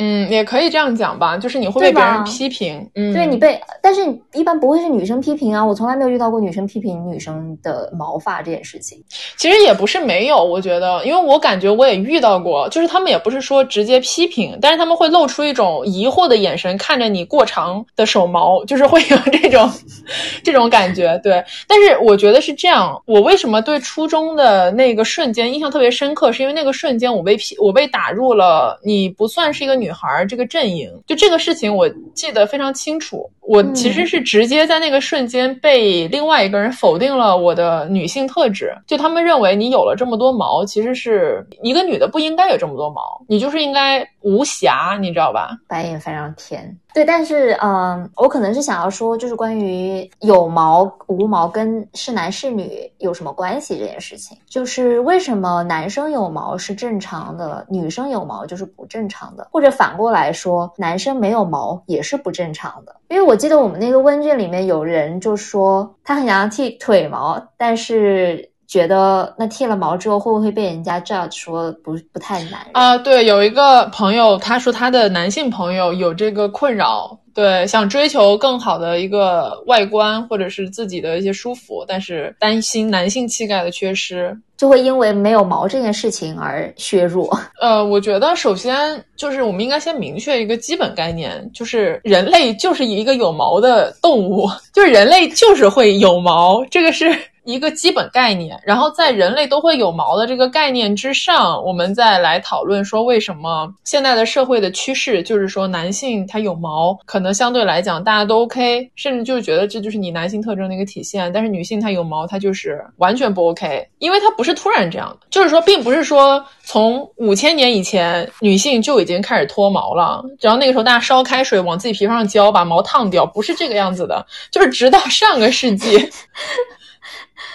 Speaker 1: 嗯，也可以这样讲吧，就是你会被别人批评，嗯，
Speaker 2: 对你被，但是一般不会是女生批评啊，我从来没有遇到过女生批评女生的毛发这件事情。
Speaker 1: 其实也不是没有，我觉得，因为我感觉我也遇到过，就是他们也不是说直接批评，但是他们会露出一种疑惑的眼神看着你过长的手毛，就是会有这种 这种感觉。对，但是我觉得是这样，我为什么对初中的那个瞬间印象特别深刻，是因为那个瞬间我被批，我被打入了你不算是一个女。女孩这个阵营，就这个事情我记得非常清楚。我其实是直接在那个瞬间被另外一个人否定了我的女性特质，就他们认为你有了这么多毛，其实是一个女的不应该有这么多毛，你就是应该无瑕，你知道吧？
Speaker 2: 白眼非常甜。对，但是嗯，我可能是想要说，就是关于有毛无毛跟是男是女有什么关系这件事情，就是为什么男生有毛是正常的，女生有毛就是不正常的，或者反过来说，男生没有毛也是不正常的。因为我记得我们那个问卷里面有人就说他很想要剃腿毛，但是。觉得那剃了毛之后会不会被人家 judge 说不不太男人
Speaker 1: 啊？对，有一个朋友他说他的男性朋友有这个困扰，对，想追求更好的一个外观或者是自己的一些舒服，但是担心男性气概的缺失，
Speaker 2: 就会因为没有毛这件事情而削弱。
Speaker 1: 呃，我觉得首先就是我们应该先明确一个基本概念，就是人类就是一个有毛的动物，就是人类就是会有毛，这个是。一个基本概念，然后在人类都会有毛的这个概念之上，我们再来讨论说为什么现在的社会的趋势就是说男性他有毛，可能相对来讲大家都 OK，甚至就是觉得这就是你男性特征的一个体现。但是女性她有毛，她就是完全不 OK，因为它不是突然这样的，就是说并不是说从五千年以前女性就已经开始脱毛了，然后那个时候大家烧开水往自己皮肤上浇，把毛烫掉，不是这个样子的，就是直到上个世纪。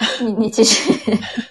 Speaker 2: 你你其实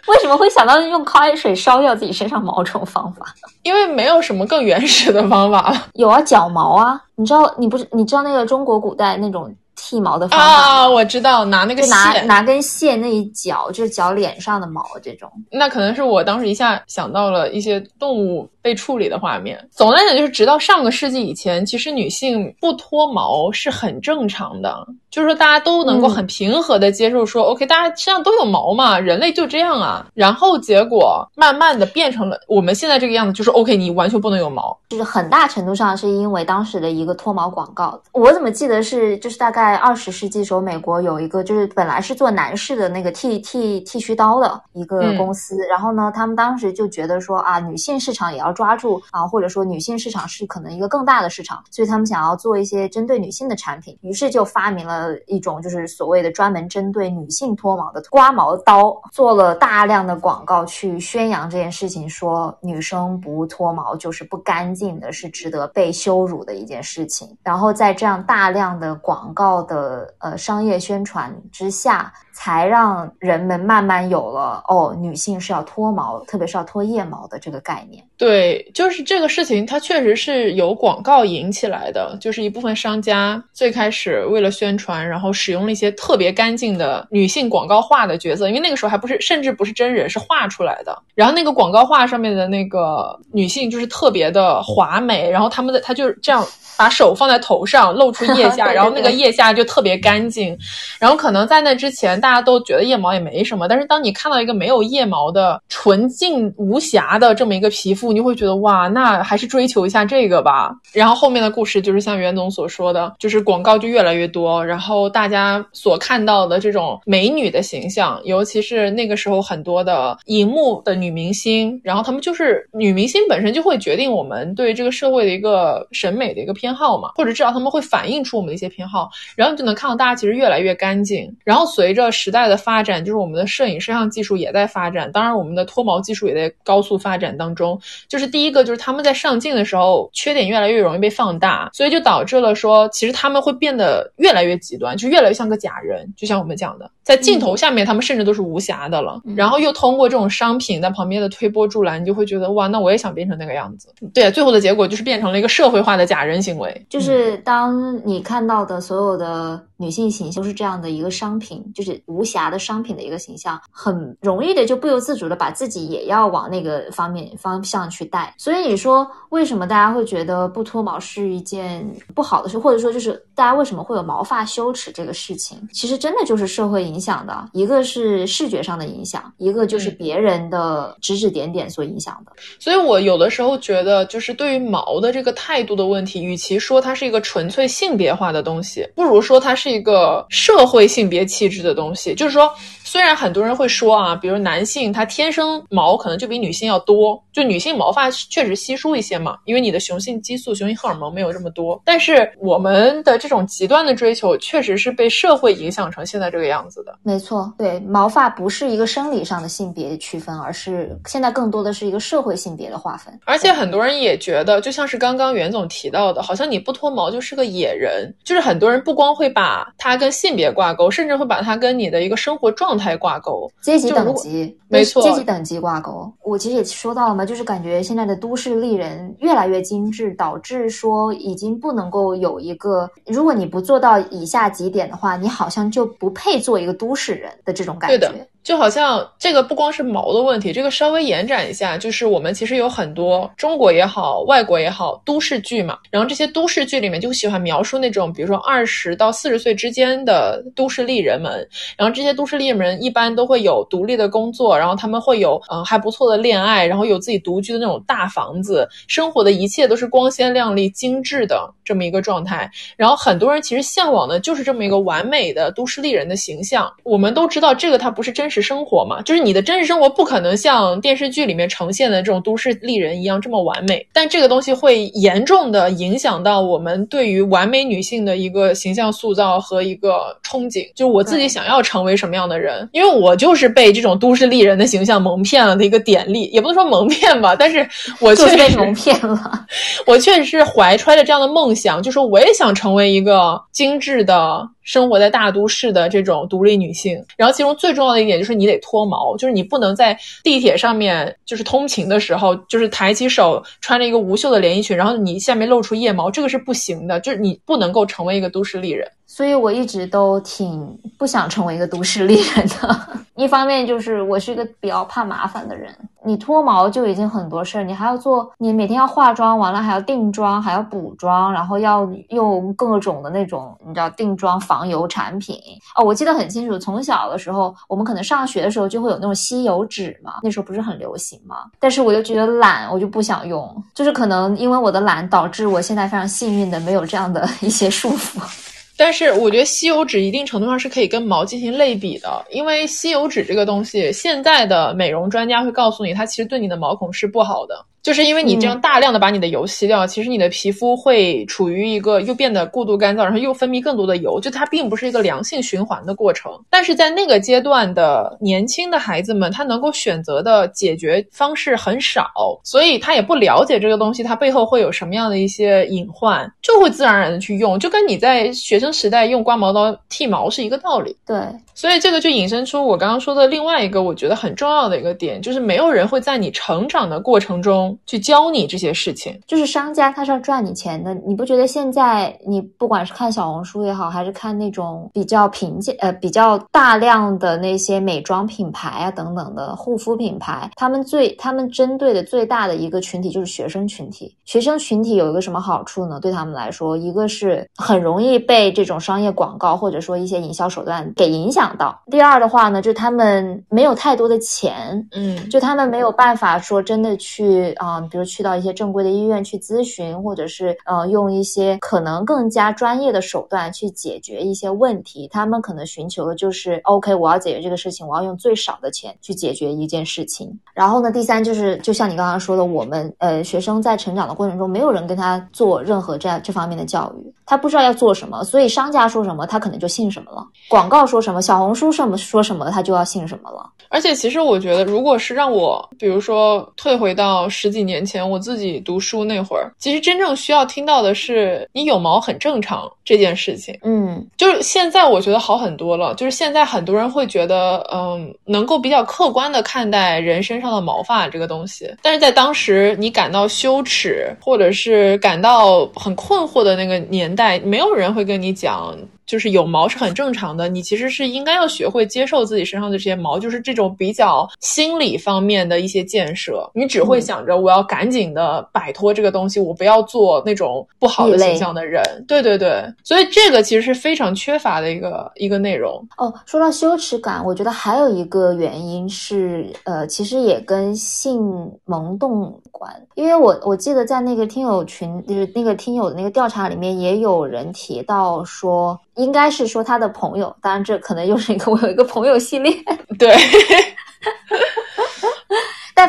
Speaker 2: 为什么会想到用开水烧掉自己身上毛这种方法？
Speaker 1: 因为没有什么更原始的方法了。
Speaker 2: 有啊，绞毛啊，你知道？你不是你知道那个中国古代那种？剃毛的方法
Speaker 1: 啊，我知道，拿那个
Speaker 2: 拿拿根线那一绞，就是绞脸上的毛这种。
Speaker 1: 那可能是我当时一下想到了一些动物被处理的画面。总的来讲，就是直到上个世纪以前，其实女性不脱毛是很正常的，就是说大家都能够很平和的接受说，OK，大家身上都有毛嘛，人类就这样啊。然后结果慢慢的变成了我们现在这个样子，就是 OK，你完全不能有毛。
Speaker 2: 就是很大程度上是因为当时的一个脱毛广告。我怎么记得是就是大概。在二十世纪时候，美国有一个就是本来是做男士的那个剃剃剃须刀的一个公司，然后呢，他们当时就觉得说啊，女性市场也要抓住啊，或者说女性市场是可能一个更大的市场，所以他们想要做一些针对女性的产品，于是就发明了一种就是所谓的专门针对女性脱毛的刮毛刀，做了大量的广告去宣扬这件事情，说女生不脱毛就是不干净的，是值得被羞辱的一件事情。然后在这样大量的广告。的呃商业宣传之下，才让人们慢慢有了哦，女性是要脱毛，特别是要脱腋毛的这个概念。
Speaker 1: 对，就是这个事情，它确实是由广告引起来的，就是一部分商家最开始为了宣传，然后使用了一些特别干净的女性广告画的角色，因为那个时候还不是，甚至不是真人，是画出来的。然后那个广告画上面的那个女性就是特别的华美，然后他们的她就是这样。把手放在头上，露出腋下，然后那个腋下就特别干净。然后可能在那之前，大家都觉得腋毛也没什么，但是当你看到一个没有腋毛的纯净无瑕的这么一个皮肤，你会觉得哇，那还是追求一下这个吧。然后后面的故事就是像袁总所说的，就是广告就越来越多，然后大家所看到的这种美女的形象，尤其是那个时候很多的荧幕的女明星，然后她们就是女明星本身就会决定我们对这个社会的一个审美的一个。偏好嘛，或者至少他们会反映出我们的一些偏好，然后你就能看到大家其实越来越干净。然后随着时代的发展，就是我们的摄影摄像技术也在发展，当然我们的脱毛技术也在高速发展当中。就是第一个，就是他们在上镜的时候，缺点越来越容易被放大，所以就导致了说，其实他们会变得越来越极端，就越来越像个假人。就像我们讲的，在镜头下面，他们甚至都是无瑕的了。然后又通过这种商品在旁边的推波助澜，你就会觉得哇，那我也想变成那个样子。对，最后的结果就是变成了一个社会化的假人行为。
Speaker 2: 就是当你看到的所有的。女性形象是这样的一个商品，就是无瑕的商品的一个形象，很容易的就不由自主的把自己也要往那个方面方向去带。所以你说为什么大家会觉得不脱毛是一件不好的事，或者说就是大家为什么会有毛发羞耻这个事情？其实真的就是社会影响的，一个是视觉上的影响，一个就是别人的指指点点所影响的。
Speaker 1: 所以我有的时候觉得，就是对于毛的这个态度的问题，与其说它是一个纯粹性别化的东西，不如说它是。一个社会性别气质的东西，就是说。虽然很多人会说啊，比如男性他天生毛可能就比女性要多，就女性毛发确实稀疏一些嘛，因为你的雄性激素、雄性荷尔蒙没有这么多。但是我们的这种极端的追求，确实是被社会影响成现在这个样子的。
Speaker 2: 没错，对，毛发不是一个生理上的性别区分，而是现在更多的是一个社会性别的划分。
Speaker 1: 而且很多人也觉得，就像是刚刚袁总提到的，好像你不脱毛就是个野人，就是很多人不光会把它跟性别挂钩，甚至会把它跟你的一个生活状态。挂钩
Speaker 2: 阶级等级，
Speaker 1: 没错，
Speaker 2: 阶级等级挂钩。我其实也说到了嘛，就是感觉现在的都市丽人越来越精致，导致说已经不能够有一个，如果你不做到以下几点的话，你好像就不配做一个都市人的这种感觉。
Speaker 1: 就好像这个不光是毛的问题，这个稍微延展一下，就是我们其实有很多中国也好，外国也好，都市剧嘛。然后这些都市剧里面就喜欢描述那种，比如说二十到四十岁之间的都市丽人们。然后这些都市丽人一般都会有独立的工作，然后他们会有嗯还不错的恋爱，然后有自己独居的那种大房子，生活的一切都是光鲜亮丽、精致的这么一个状态。然后很多人其实向往的就是这么一个完美的都市丽人的形象。我们都知道这个它不是真实实。是生活嘛，就是你的真实生活不可能像电视剧里面呈现的这种都市丽人一样这么完美，但这个东西会严重的影响到我们对于完美女性的一个形象塑造和一个憧憬。就我自己想要成为什么样的人，因为我就是被这种都市丽人的形象蒙骗了的一个典例，也不能说蒙骗吧，但是我确实
Speaker 2: 被蒙骗了。
Speaker 1: 我确实是怀揣着这样的梦想，就说我也想成为一个精致的。生活在大都市的这种独立女性，然后其中最重要的一点就是你得脱毛，就是你不能在地铁上面就是通勤的时候，就是抬起手穿着一个无袖的连衣裙，然后你下面露出腋毛，这个是不行的，就是你不能够成为一个都市丽人。
Speaker 2: 所以我一直都挺不想成为一个都市丽人的。一方面就是我是一个比较怕麻烦的人，你脱毛就已经很多事儿，你还要做，你每天要化妆，完了还要定妆，还要补妆，然后要用各种的那种你知道定妆防油产品哦。我记得很清楚，从小的时候，我们可能上学的时候就会有那种吸油纸嘛，那时候不是很流行嘛。但是我就觉得懒，我就不想用，就是可能因为我的懒，导致我现在非常幸运的没有这样的一些束缚。
Speaker 1: 但是我觉得吸油纸一定程度上是可以跟毛进行类比的，因为吸油纸这个东西，现在的美容专家会告诉你，它其实对你的毛孔是不好的。就是因为你这样大量的把你的油吸掉，其实你的皮肤会处于一个又变得过度干燥，然后又分泌更多的油，就它并不是一个良性循环的过程。但是在那个阶段的年轻的孩子们，他能够选择的解决方式很少，所以他也不了解这个东西，它背后会有什么样的一些隐患，就会自然而然的去用，就跟你在学生时代用刮毛刀剃毛是一个道理。
Speaker 2: 对，
Speaker 1: 所以这个就引申出我刚刚说的另外一个我觉得很重要的一个点，就是没有人会在你成长的过程中。去教你这些事情，
Speaker 2: 就是商家他是要赚你钱的。你不觉得现在你不管是看小红书也好，还是看那种比较平价呃比较大量的那些美妆品牌啊等等的护肤品牌，他们最他们针对的最大的一个群体就是学生群体。学生群体有一个什么好处呢？对他们来说，一个是很容易被这种商业广告或者说一些营销手段给影响到。第二的话呢，就他们没有太多的钱，
Speaker 1: 嗯，
Speaker 2: 就他们没有办法说真的去啊。比如去到一些正规的医院去咨询，或者是呃用一些可能更加专业的手段去解决一些问题。他们可能寻求的就是 OK，我要解决这个事情，我要用最少的钱去解决一件事情。然后呢，第三就是就像你刚刚说的，我们呃学生在成长的过程中，没有人跟他做任何这这方面的教育，他不知道要做什么，所以商家说什么，他可能就信什么了；广告说什么，小红书什么说什么，他就要信什么了。
Speaker 1: 而且其实我觉得，如果是让我，比如说退回到十几年前我自己读书那会儿，其实真正需要听到的是你有毛很正常这件事情。
Speaker 2: 嗯，
Speaker 1: 就是现在我觉得好很多了。就是现在很多人会觉得，嗯，能够比较客观的看待人身上的毛发这个东西。但是在当时你感到羞耻或者是感到很困惑的那个年代，没有人会跟你讲。就是有毛是很正常的，你其实是应该要学会接受自己身上的这些毛，就是这种比较心理方面的一些建设。你只会想着我要赶紧的摆脱这个东西，我不要做那种不好的形象的人。对对对，所以这个其实是非常缺乏的一个一个内容。
Speaker 2: 哦，说到羞耻感，我觉得还有一个原因是，呃，其实也跟性萌动有关。因为我我记得在那个听友群，就是那个听友的那个调查里面，也有人提到说，应该是说他的朋友，当然这可能又是一个我有一个朋友系列，
Speaker 1: 对。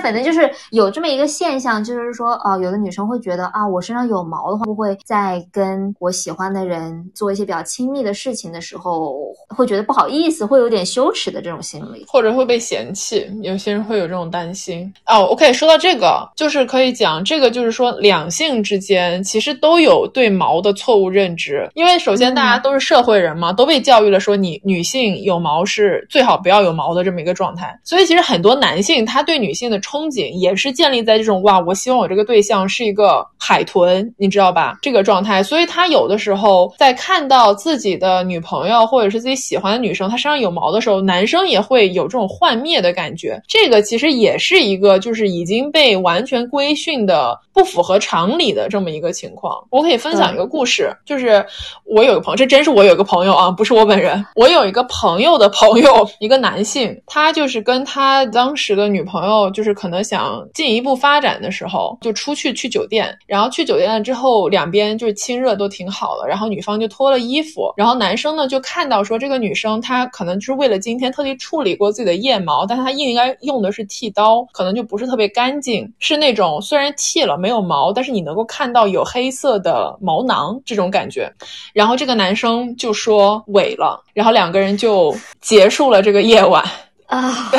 Speaker 2: 但反正就是有这么一个现象，就是说，呃，有的女生会觉得啊，我身上有毛的话，会不会在跟我喜欢的人做一些比较亲密的事情的时候，会觉得不好意思，会有点羞耻的这种心理，
Speaker 1: 或者会被嫌弃。有些人会有这种担心。哦，OK，说到这个，就是可以讲这个，就是说两性之间其实都有对毛的错误认知，因为首先大家都是社会人嘛，都被教育了说你女性有毛是最好不要有毛的这么一个状态，所以其实很多男性他对女性的。憧憬也是建立在这种哇，我希望我这个对象是一个海豚，你知道吧？这个状态，所以他有的时候在看到自己的女朋友或者是自己喜欢的女生，她身上有毛的时候，男生也会有这种幻灭的感觉。这个其实也是一个就是已经被完全规训的不符合常理的这么一个情况。我可以分享一个故事，就是我有个朋友，这真是我有个朋友啊，不是我本人。我有一个朋友的朋友，一个男性，他就是跟他当时的女朋友就。是可能想进一步发展的时候，就出去去酒店，然后去酒店了之后，两边就是亲热都挺好了，然后女方就脱了衣服，然后男生呢就看到说这个女生她可能就是为了今天特地处理过自己的腋毛，但她应该用的是剃刀，可能就不是特别干净，是那种虽然剃了没有毛，但是你能够看到有黑色的毛囊这种感觉，然后这个男生就说萎了，然后两个人就结束了这个夜晚。
Speaker 2: 啊。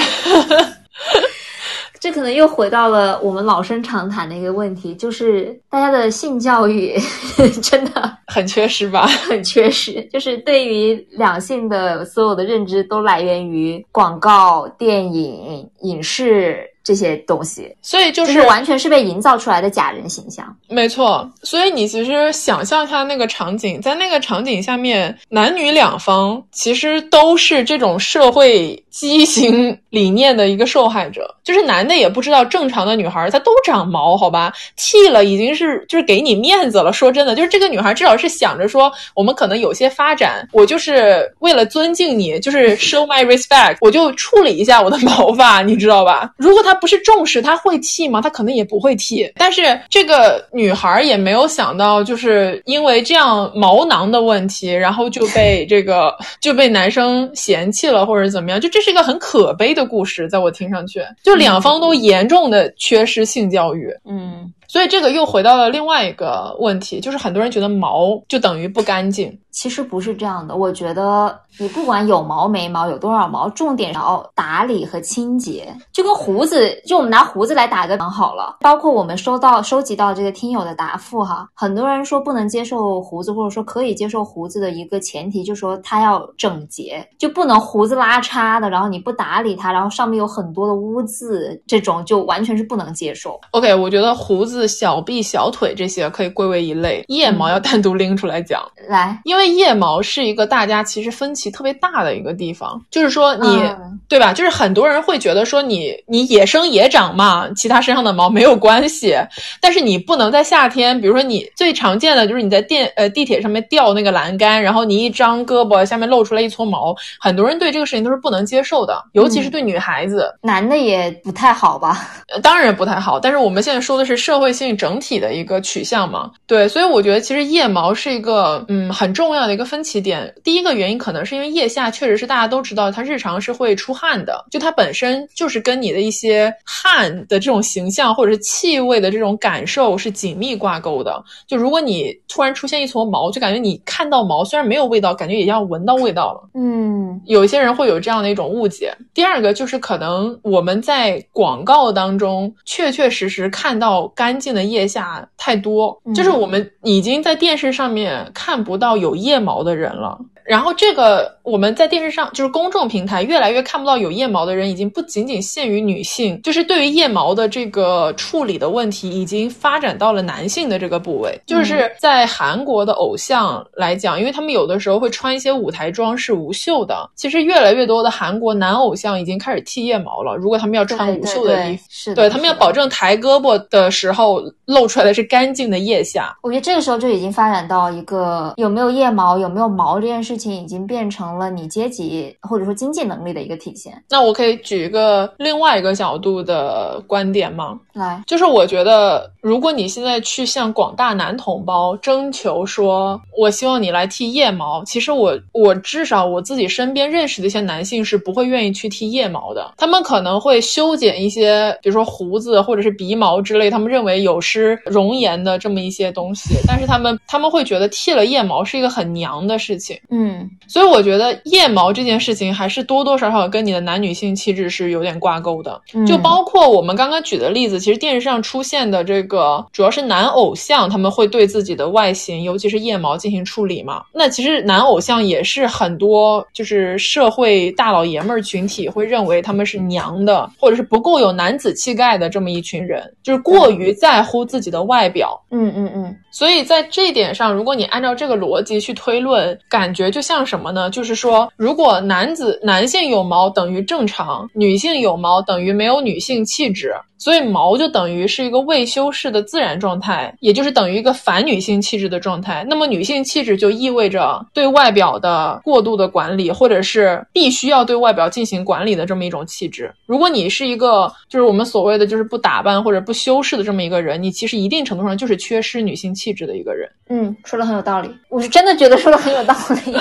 Speaker 2: 这可能又回到了我们老生常谈的一个问题，就是大家的性教育 真的
Speaker 1: 很缺失吧？
Speaker 2: 很缺失，就是对于两性的所有的认知都来源于广告、电影、影视。这些东西，
Speaker 1: 所以
Speaker 2: 就是完全是被营造出来的假人形象。
Speaker 1: 没错，所以你其实想象一下那个场景，在那个场景下面，男女两方其实都是这种社会畸形理念的一个受害者。就是男的也不知道正常的女孩她都长毛，好吧，剃了已经是就是给你面子了。说真的，就是这个女孩至少是想着说，我们可能有些发展，我就是为了尊敬你，就是 show my respect，我就处理一下我的毛发，你知道吧？如果他。不是重视他会剃吗？他可能也不会剃。但是这个女孩也没有想到，就是因为这样毛囊的问题，然后就被这个就被男生嫌弃了，或者怎么样？就这是一个很可悲的故事，在我听上去，就两方都严重的缺失性教育。
Speaker 2: 嗯。
Speaker 1: 所以这个又回到了另外一个问题，就是很多人觉得毛就等于不干净，
Speaker 2: 其实不是这样的。我觉得你不管有毛没毛，有多少毛，重点要打理和清洁，就跟胡子，就我们拿胡子来打个比好了。包括我们收到收集到这个听友的答复哈，很多人说不能接受胡子，或者说可以接受胡子的一个前提，就是说它要整洁，就不能胡子拉碴的，然后你不打理它，然后上面有很多的污渍，这种就完全是不能接受。
Speaker 1: OK，我觉得胡子。小臂、小腿这些可以归为一类，腋毛要单独拎出来讲。
Speaker 2: 来，
Speaker 1: 因为腋毛是一个大家其实分歧特别大的一个地方，就是说你对吧？就是很多人会觉得说你你野生野长嘛，其他身上的毛没有关系，但是你不能在夏天，比如说你最常见的就是你在电呃地铁上面吊那个栏杆，然后你一张胳膊下面露出来一撮毛，很多人对这个事情都是不能接受的，尤其是对女孩子，
Speaker 2: 男的也不太好吧？
Speaker 1: 当然不太好，但是我们现在说的是社会。会性整体的一个取向嘛？对，所以我觉得其实腋毛是一个嗯很重要的一个分歧点。第一个原因可能是因为腋下确实是大家都知道，它日常是会出汗的，就它本身就是跟你的一些汗的这种形象或者是气味的这种感受是紧密挂钩的。就如果你突然出现一撮毛，就感觉你看到毛虽然没有味道，感觉也要闻到味道了。
Speaker 2: 嗯，
Speaker 1: 有一些人会有这样的一种误解。第二个就是可能我们在广告当中确确实实看到干。干净的腋下太多，就是我们已经在电视上面看不到有腋毛的人了。然后这个我们在电视上，就是公众平台越来越看不到有腋毛的人，已经不仅仅限于女性，就是对于腋毛的这个处理的问题，已经发展到了男性的这个部位。就是在韩国的偶像来讲，因为他们有的时候会穿一些舞台装是无袖的，其实越来越多的韩国男偶像已经开始剃腋毛了。如果他们要穿无袖的衣
Speaker 2: 服，
Speaker 1: 对他们要保证抬胳膊的时候露出来的是干净的腋下。
Speaker 2: 我觉得这个时候就已经发展到一个有没有腋腋毛有没有毛这件事情，已经变成了你阶级或者说经济能力的一个体现。
Speaker 1: 那我可以举一个另外一个角度的观点吗？
Speaker 2: 来，
Speaker 1: 就是我觉得，如果你现在去向广大男同胞征求说，我希望你来剃腋毛，其实我我至少我自己身边认识的一些男性是不会愿意去剃腋毛的，他们可能会修剪一些，比如说胡子或者是鼻毛之类，他们认为有失容颜的这么一些东西，但是他们他们会觉得剃了腋毛是一个很娘的事情，
Speaker 2: 嗯，
Speaker 1: 所以我觉得腋毛这件事情还是多多少少跟你的男女性气质是有点挂钩的，就包括我们刚刚举的例子，其实电视上出现的这个主要是男偶像，他们会对自己的外形，尤其是腋毛进行处理嘛，那其实男偶像也是很多就是社会大老爷们儿群体会认为他们是娘的，或者是不够有男子气概的这么一群人，就是过于在乎自己的外表，
Speaker 2: 嗯嗯嗯。
Speaker 1: 所以在这一点上，如果你按照这个逻辑去推论，感觉就像什么呢？就是说，如果男子男性有毛等于正常，女性有毛等于没有女性气质。所以毛就等于是一个未修饰的自然状态，也就是等于一个反女性气质的状态。那么女性气质就意味着对外表的过度的管理，或者是必须要对外表进行管理的这么一种气质。如果你是一个就是我们所谓的就是不打扮或者不修饰的这么一个人，你其实一定程度上就是缺失女性气质的一个人。
Speaker 2: 嗯，说的很有道理，我是真的觉得说的很有道理。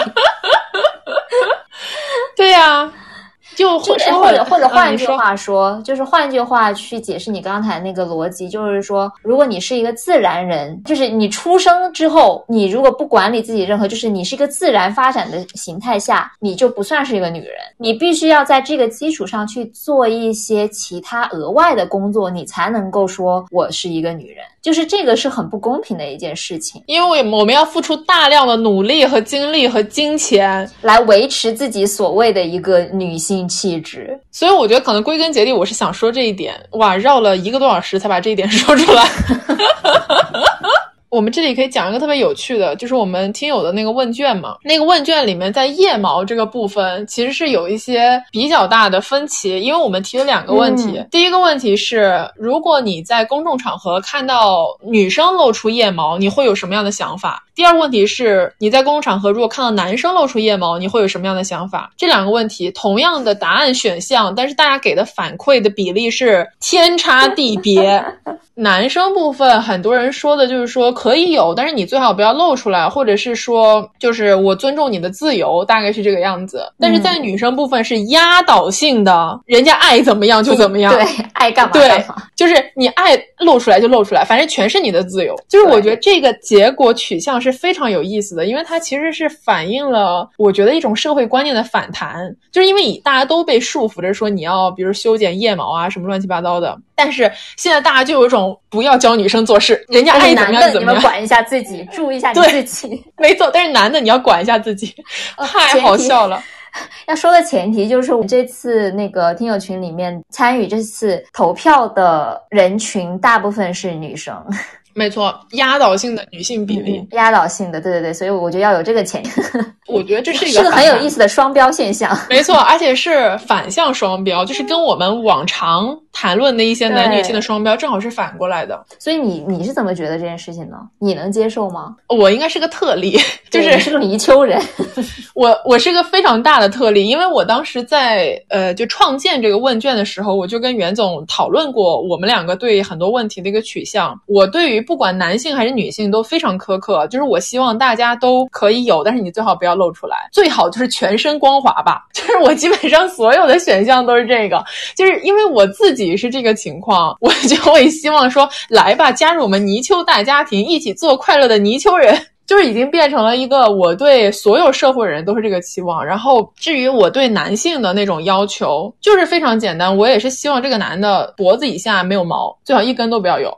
Speaker 1: 对呀。就
Speaker 2: 或者或者或者换句话说，就是换句话去解释你刚才那个逻辑，就是说，如果你是一个自然人，就是你出生之后，你如果不管理自己任何，就是你是一个自然发展的形态下，你就不算是一个女人，你必须要在这个基础上去做一些其他额外的工作，你才能够说我是一个女人。就是这个是很不公平的一件事情，
Speaker 1: 因为我们要付出大量的努力和精力和金钱
Speaker 2: 来维持自己所谓的一个女性气质，
Speaker 1: 所以我觉得可能归根结底，我是想说这一点。哇，绕了一个多小时才把这一点 说出来。我们这里可以讲一个特别有趣的，就是我们听友的那个问卷嘛。那个问卷里面，在腋毛这个部分，其实是有一些比较大的分歧。因为我们提了两个问题，第一个问题是，如果你在公众场合看到女生露出腋毛，你会有什么样的想法？第二个问题是，你在公众场合如果看到男生露出腋毛，你会有什么样的想法？这两个问题同样的答案选项，但是大家给的反馈的比例是天差地别。男生部分，很多人说的就是说可以有，但是你最好不要露出来，或者是说就是我尊重你的自由，大概是这个样子。但是在女生部分是压倒性的，人家爱怎么样就怎么样，
Speaker 2: 对，爱干嘛
Speaker 1: 干嘛，就是你爱露出来就露出来，反正全是你的自由。就是我觉得这个结果取向是非常有意思的，因为它其实是反映了我觉得一种社会观念的反弹，就是因为大家都被束缚着说你要比如修剪腋毛啊什么乱七八糟的，但是现在大家就有一种。不要教女生做事，人家爱怎么样怎么样。
Speaker 2: 管一下自己，注意一下你自己。
Speaker 1: 没错，但是男的你要管一下自己，太好笑了。
Speaker 2: 要说的前提就是，我们这次那个听友群里面参与这次投票的人群，大部分是女生。
Speaker 1: 没错，压倒性的女性比例，
Speaker 2: 压倒性的，对对对，所以我觉得要有这个前提。
Speaker 1: 我觉得这是一
Speaker 2: 个是个很有意思的双标现象。
Speaker 1: 没错，而且是反向双标，就是跟我们往常谈论的一些男女性的双标正好是反过来的。
Speaker 2: 所以你你是怎么觉得这件事情呢？你能接受吗？
Speaker 1: 我应该是个特例，就是
Speaker 2: 是个泥鳅人。
Speaker 1: 我我是个非常大的特例，因为我当时在呃就创建这个问卷的时候，我就跟袁总讨论过我们两个对很多问题的一个取向。我对于不管男性还是女性都非常苛刻，就是我希望大家都可以有，但是你最好不要露出来，最好就是全身光滑吧。就是我基本上所有的选项都是这个，就是因为我自己是这个情况，我就会希望说来吧，加入我们泥鳅大家庭，一起做快乐的泥鳅人。就是已经变成了一个我对所有社会人都是这个期望。然后至于我对男性的那种要求，就是非常简单，我也是希望这个男的脖子以下没有毛，最好一根都不要有。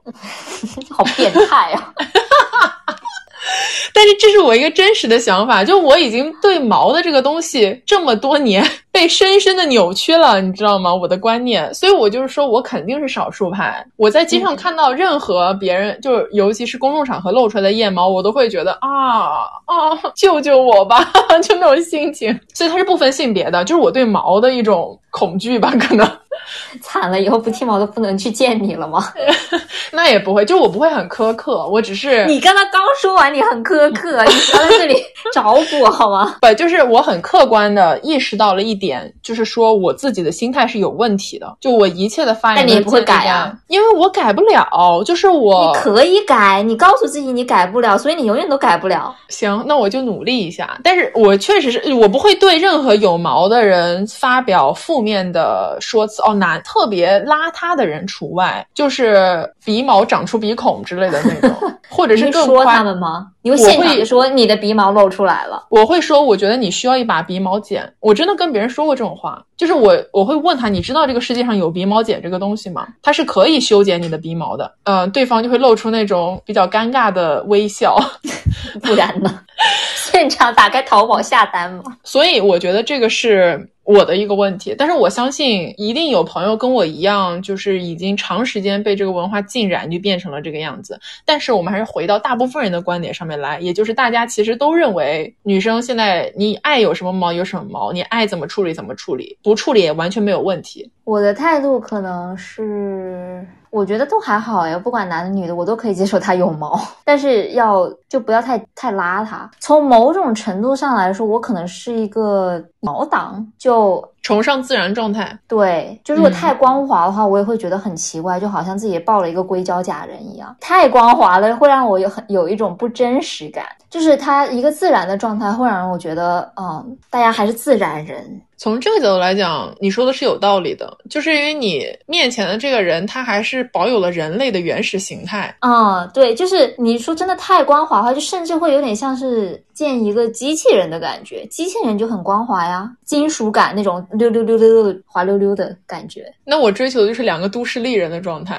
Speaker 2: 好变态啊！
Speaker 1: 但是这是我一个真实的想法，就我已经对毛的这个东西这么多年被深深的扭曲了，你知道吗？我的观念，所以我就是说我肯定是少数派。我在街上看到任何别人，就是尤其是公众场合露出来的腋毛，我都会觉得啊啊，救救我吧，就那种心情。所以它是不分性别的，就是我对毛的一种恐惧吧，可能。
Speaker 2: 惨了，以后不剃毛都不能去见你了吗？
Speaker 1: 那也不会，就我不会很苛刻，我只是
Speaker 2: 你刚才刚说完你很苛刻，你不要在这里 找补好吗？
Speaker 1: 不，就是我很客观的意识到了一点，就是说我自己的心态是有问题的，就我一切的发言，
Speaker 2: 但你也不会改啊，
Speaker 1: 因为我改不了，就是我
Speaker 2: 你可以改，你告诉自己你改不了，所以你永远都改不了。
Speaker 1: 行，那我就努力一下，但是我确实是我不会对任何有毛的人发表负面的说辞哦，男特别邋遢的人除外，就是鼻毛长出鼻孔之类的那种，或者是更
Speaker 2: 说他们吗？你会现场说你的鼻毛露出来了？
Speaker 1: 我会说，我觉得你需要一把鼻毛剪。我真的跟别人说过这种话，就是我我会问他，你知道这个世界上有鼻毛剪这个东西吗？它是可以修剪你的鼻毛的。嗯，对方就会露出那种比较尴尬的微笑，
Speaker 2: 不然呢？现场打开淘宝下单吗？
Speaker 1: 所以我觉得这个是。我的一个问题，但是我相信一定有朋友跟我一样，就是已经长时间被这个文化浸染，就变成了这个样子。但是我们还是回到大部分人的观点上面来，也就是大家其实都认为，女生现在你爱有什么毛有什么毛，你爱怎么处理怎么处理，不处理也完全没有问题。
Speaker 2: 我的态度可能是。我觉得都还好呀，不管男的女的，我都可以接受他有毛，但是要就不要太太邋遢。从某种程度上来说，我可能是一个毛党，就
Speaker 1: 崇尚自然状态。
Speaker 2: 对，就如果太光滑的话，我也会觉得很奇怪，就好像自己抱了一个硅胶假人一样。太光滑了，会让我有很有一种不真实感。就是它一个自然的状态，会让我觉得，嗯，大家还是自然人。
Speaker 1: 从这个角度来讲，你说的是有道理的，就是因为你面前的这个人，他还是保有了人类的原始形态。
Speaker 2: 嗯，对，就是你说真的太光滑的话，就甚至会有点像是见一个机器人的感觉。机器人就很光滑呀，金属感那种溜溜溜溜溜滑溜溜的感觉。
Speaker 1: 那我追求的就是两个都市丽人的状态。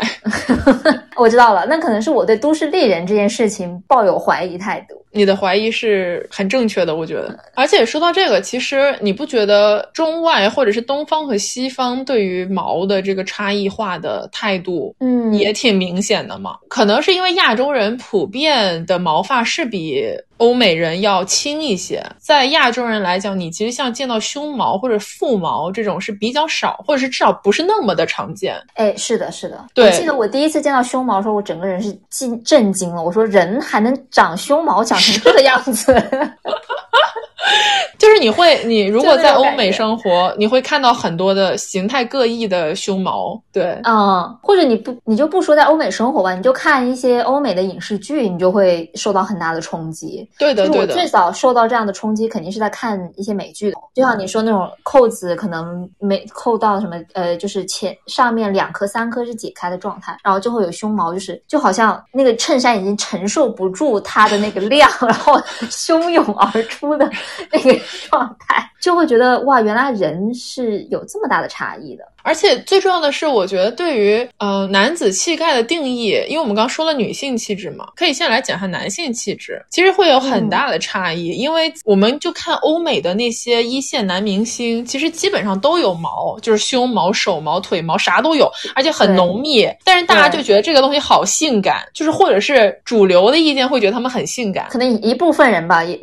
Speaker 2: 我知道了，那可能是我对都市丽人这件事情抱有怀疑态度。
Speaker 1: 你的怀疑是很正确的，我觉得。而且说到这个，其实你不觉得中外或者是东方和西方对于毛的这个差异化的态度，
Speaker 2: 嗯，
Speaker 1: 也挺明显的嘛？可能是因为亚洲人普遍的毛发是比。欧美人要轻一些，在亚洲人来讲，你其实像见到胸毛或者腹毛这种是比较少，或者是至少不是那么的常见。
Speaker 2: 哎，是的，是的。
Speaker 1: 对，
Speaker 2: 我记得我第一次见到胸毛的时候，我整个人是惊震惊了。我说，人还能长胸毛，长成这个样子。
Speaker 1: 就是你会，你如果在欧美生活，你会看到很多的形态各异的胸毛。对，
Speaker 2: 嗯，或者你不，你就不说在欧美生活吧，你就看一些欧美的影视剧，你就会受到很大的冲击。
Speaker 1: 对的，对
Speaker 2: 的。最早受到这样的冲击，肯定是在看一些美剧的，就像你说那种扣子可能没扣到什么，呃，就是前上面两颗、三颗是解开的状态，然后就会有胸毛，就是就好像那个衬衫已经承受不住它的那个量，然后 汹涌而出的。那个状态，就会觉得哇，原来人是有这么大的差异的。
Speaker 1: 而且最重要的是，我觉得对于呃男子气概的定义，因为我们刚刚说了女性气质嘛，可以先来讲一下男性气质，其实会有很大的差异。因为我们就看欧美的那些一线男明星，其实基本上都有毛，就是胸毛、手毛、腿毛啥都有，而且很浓密。但是大家就觉得这个东西好性感，就是或者是主流的意见会觉得他们很性感，
Speaker 2: 可能一部分人吧，也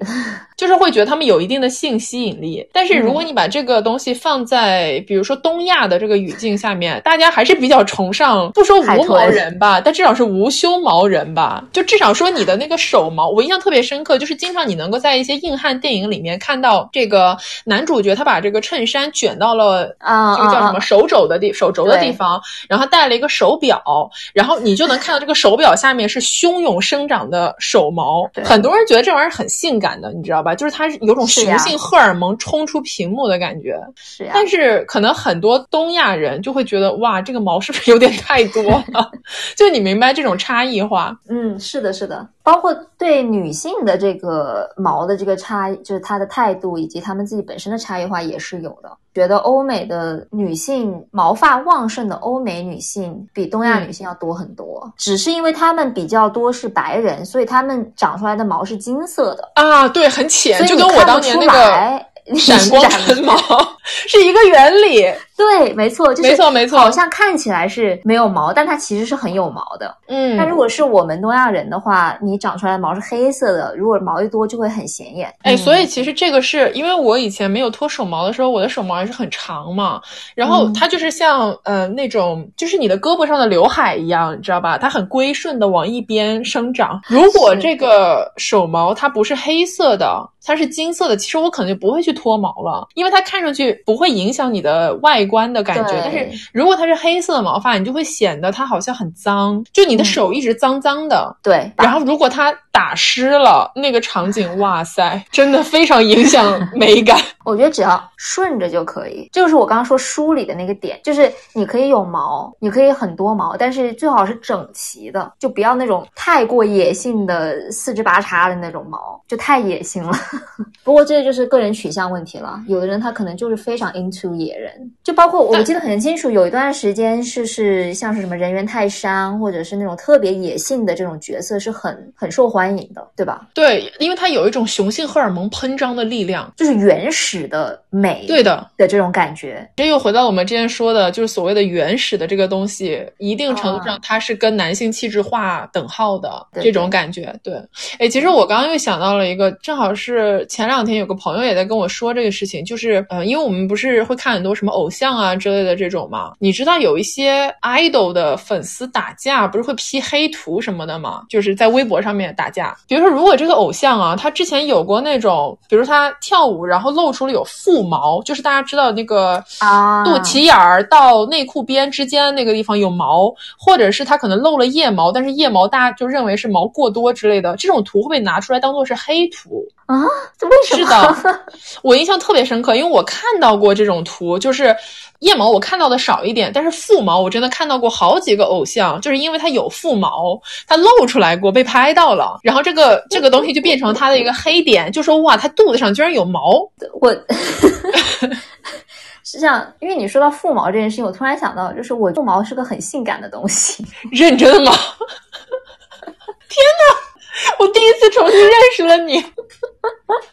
Speaker 1: 就是会觉得他们有一定的性吸引力。但是如果你把这个东西放在比如说东亚的这个。语境下面，大家还是比较崇尚，不说无毛人吧，但至少是无胸毛人吧。就至少说你的那个手毛，我印象特别深刻，就是经常你能够在一些硬汉电影里面看到这个男主角他把这个衬衫卷到了啊，这个叫什么手肘的地手肘的地方，然后戴了一个手表，然后你就能看到这个手表下面是汹涌生长的手毛。很多人觉得这玩意儿很性感的，你知道吧？就是它有种雄性荷尔蒙冲出屏幕的感觉。
Speaker 2: 是呀，
Speaker 1: 但是可能很多东亚。大人就会觉得哇，这个毛是不是有点太多了？就你明白这种差异化？
Speaker 2: 嗯，是的，是的，包括对女性的这个毛的这个差，就是她的态度以及她们自己本身的差异化也是有的。觉得欧美的女性毛发旺盛的欧美女性比东亚女性要多很多，只是因为她们比较多是白人，所以她们长出来的毛是金色的
Speaker 1: 啊，对，很浅，就跟我当年那个闪光 纯毛 是一个原理。
Speaker 2: 对，没错，就是
Speaker 1: 没错没错，
Speaker 2: 好像看起来是没有毛，但它其实是很有毛的。
Speaker 1: 嗯，
Speaker 2: 那如果是我们东亚人的话，你长出来的毛是黑色的，如果毛一多就会很显眼。
Speaker 1: 哎，所以其实这个是因为我以前没有脱手毛的时候，我的手毛还是很长嘛，然后它就是像呃那种就是你的胳膊上的刘海一样，你知道吧？它很归顺的往一边生长。如果这个手毛它不是黑色的。它是金色的，其实我可能就不会去脱毛了，因为它看上去不会影响你的外观的感觉。但是如果它是黑色的毛发，你就会显得它好像很脏，就你的手一直脏脏的。
Speaker 2: 对，
Speaker 1: 然后如果它打湿了，那个场景，哇塞，真的非常影响美感。
Speaker 2: 我觉得只要顺着就可以，就是我刚刚说梳理的那个点，就是你可以有毛，你可以很多毛，但是最好是整齐的，就不要那种太过野性的四肢八叉的那种毛，就太野性了。不过这就是个人取向问题了，有的人他可能就是非常 into 野人，就包括我记得很清楚，有一段时间是是像是什么人猿泰山，或者是那种特别野性的这种角色是很很受欢迎的，对吧？
Speaker 1: 对，因为它有一种雄性荷尔蒙喷张的力量，
Speaker 2: 就是原始。的美，
Speaker 1: 对的
Speaker 2: 的这种感觉，
Speaker 1: 这又回到我们之前说的，就是所谓的原始的这个东西，一定程度上它是跟男性气质化等号的这种感觉。对，哎，其实我刚刚又想到了一个，正好是前两天有个朋友也在跟我说这个事情，就是呃，因为我们不是会看很多什么偶像啊之类的这种嘛，你知道有一些 idol 的粉丝打架不是会 P 黑图什么的吗？就是在微博上面打架。比如说，如果这个偶像啊，他之前有过那种，比如他跳舞然后露出了。有腹毛，就是大家知道那个
Speaker 2: 啊，
Speaker 1: 肚脐眼儿到内裤边之间那个地方有毛，或者是他可能露了腋毛，但是腋毛大家就认为是毛过多之类的，这种图会被拿出来当做是黑图
Speaker 2: 啊？这为什
Speaker 1: 么？是的，我印象特别深刻，因为我看到过这种图，就是腋毛我看到的少一点，但是腹毛我真的看到过好几个偶像，就是因为他有腹毛，他露出来过被拍到了，然后这个这个东西就变成他的一个黑点，就说哇，他肚子上居然有毛，
Speaker 2: 我。是这样，因为你说到腹毛这件事情，我突然想到，就是我腹毛是个很性感的东西。
Speaker 1: 认真吗？天哪！我第一次重新认识了你，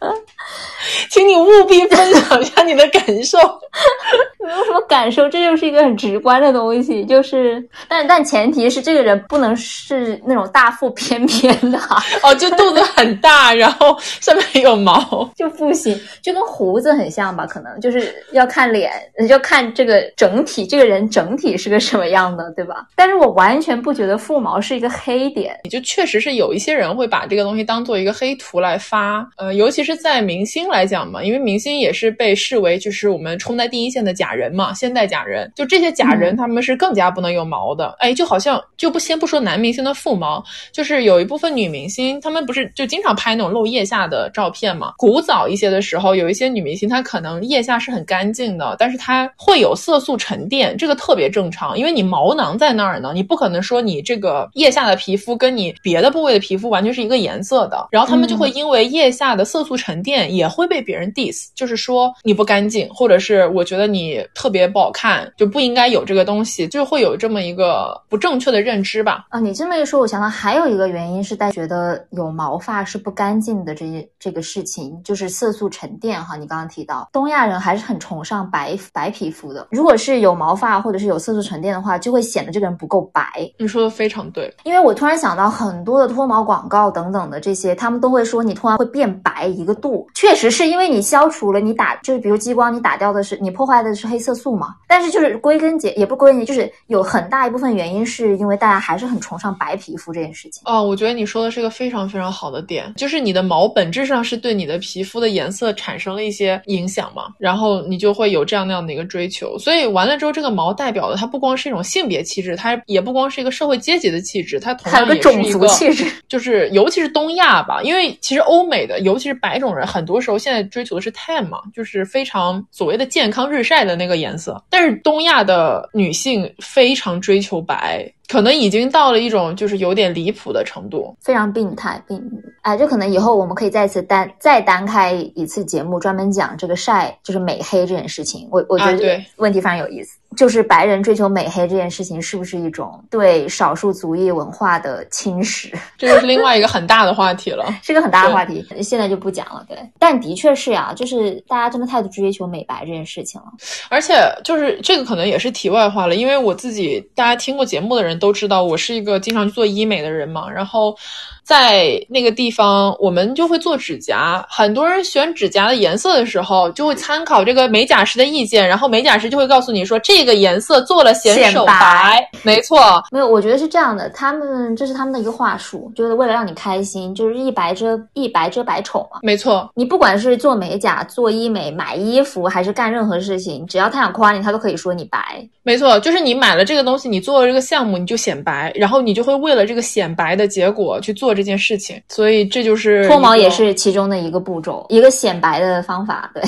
Speaker 1: 请你务必分享一下你的感受。
Speaker 2: 没有什么感受，这就是一个很直观的东西。就是，但但前提是这个人不能是那种大腹翩翩的
Speaker 1: 哦，就肚子很大，然后上面有毛
Speaker 2: 就不行，就跟胡子很像吧？可能就是要看脸，要看这个整体，这个人整体是个什么样的，对吧？但是我完全不觉得腹毛是一个黑点，
Speaker 1: 就确实是有一些人会把这个东西当做一个黑图来发，呃，尤其是在明星来讲嘛，因为明星也是被视为就是我们冲在第一线的假人。嘛，现代假人，就这些假人，他们是更加不能有毛的。哎，就好像就不先不说男明星的腹毛，就是有一部分女明星，她们不是就经常拍那种露腋下的照片嘛？古早一些的时候，有一些女明星，她可能腋下是很干净的，但是她会有色素沉淀，这个特别正常，因为你毛囊在那儿呢，你不可能说你这个腋下的皮肤跟你别的部位的皮肤完全是一个颜色的。然后他们就会因为腋下的色素沉淀，也会被别人 diss，就是说你不干净，或者是我觉得你。特别不好看，就不应该有这个东西，就会有这么一个不正确的认知吧？
Speaker 2: 啊，你这么一说，我想到还有一个原因是大家觉得有毛发是不干净的，这这个事情就是色素沉淀哈。你刚刚提到东亚人还是很崇尚白白皮肤的，如果是有毛发或者是有色素沉淀的话，就会显得这个人不够白。
Speaker 1: 你说的非常对，
Speaker 2: 因为我突然想到很多的脱毛广告等等的这些，他们都会说你突然会变白一个度，确实是因为你消除了你打就是比如激光你打掉的是你破坏的是黑。色素嘛，但是就是归根结也不归根结，就是有很大一部分原因是因为大家还是很崇尚白皮肤这件事情。
Speaker 1: 哦，我觉得你说的是一个非常非常好的点，就是你的毛本质上是对你的皮肤的颜色产生了一些影响嘛，然后你就会有这样那样的一个追求。所以完了之后，这个毛代表的它不光是一种性别气质，它也不光是一个社会阶级的气质，它同样也是一个
Speaker 2: 气质，
Speaker 1: 就是尤其是东亚吧，因为其实欧美的，尤其是白种人，很多时候现在追求的是 tan 嘛，就是非常所谓的健康日晒的那个。颜色，但是东亚的女性非常追求白。可能已经到了一种就是有点离谱的程度，
Speaker 2: 非常病态病。哎，这可能以后我们可以再次单再单开一次节目，专门讲这个晒就是美黑这件事情。我我觉得问题非常有意思。就是白人追求美黑这件事情，是不是一种对少数族裔文化的侵蚀？
Speaker 1: 这就是另外一个很大的话题了，
Speaker 2: 是个很大的话题，现在就不讲了。对，但的确是呀，就是大家真的太追求美白这件事情了。
Speaker 1: 而且就是这个可能也是题外话了，因为我自己，大家听过节目的人都知道，我是一个经常做医美的人嘛，然后。在那个地方，我们就会做指甲。很多人选指甲的颜色的时候，就会参考这个美甲师的意见，然后美甲师就会告诉你说，这个颜色做了显手白。没错，
Speaker 2: 没有，我觉得是这样的，他们这是他们的一个话术，就是为了让你开心，就是一白遮一白遮百丑嘛。
Speaker 1: 没错，
Speaker 2: 你不管是做美甲、做医美、买衣服，还是干任何事情，只要他想夸你，他都可以说你白。
Speaker 1: 没错，就是你买了这个东西，你做了这个项目，你就显白，然后你就会为了这个显白的结果去做。这件事情，所以这就是
Speaker 2: 脱毛也是其中的一个步骤，一个显白的方法，对。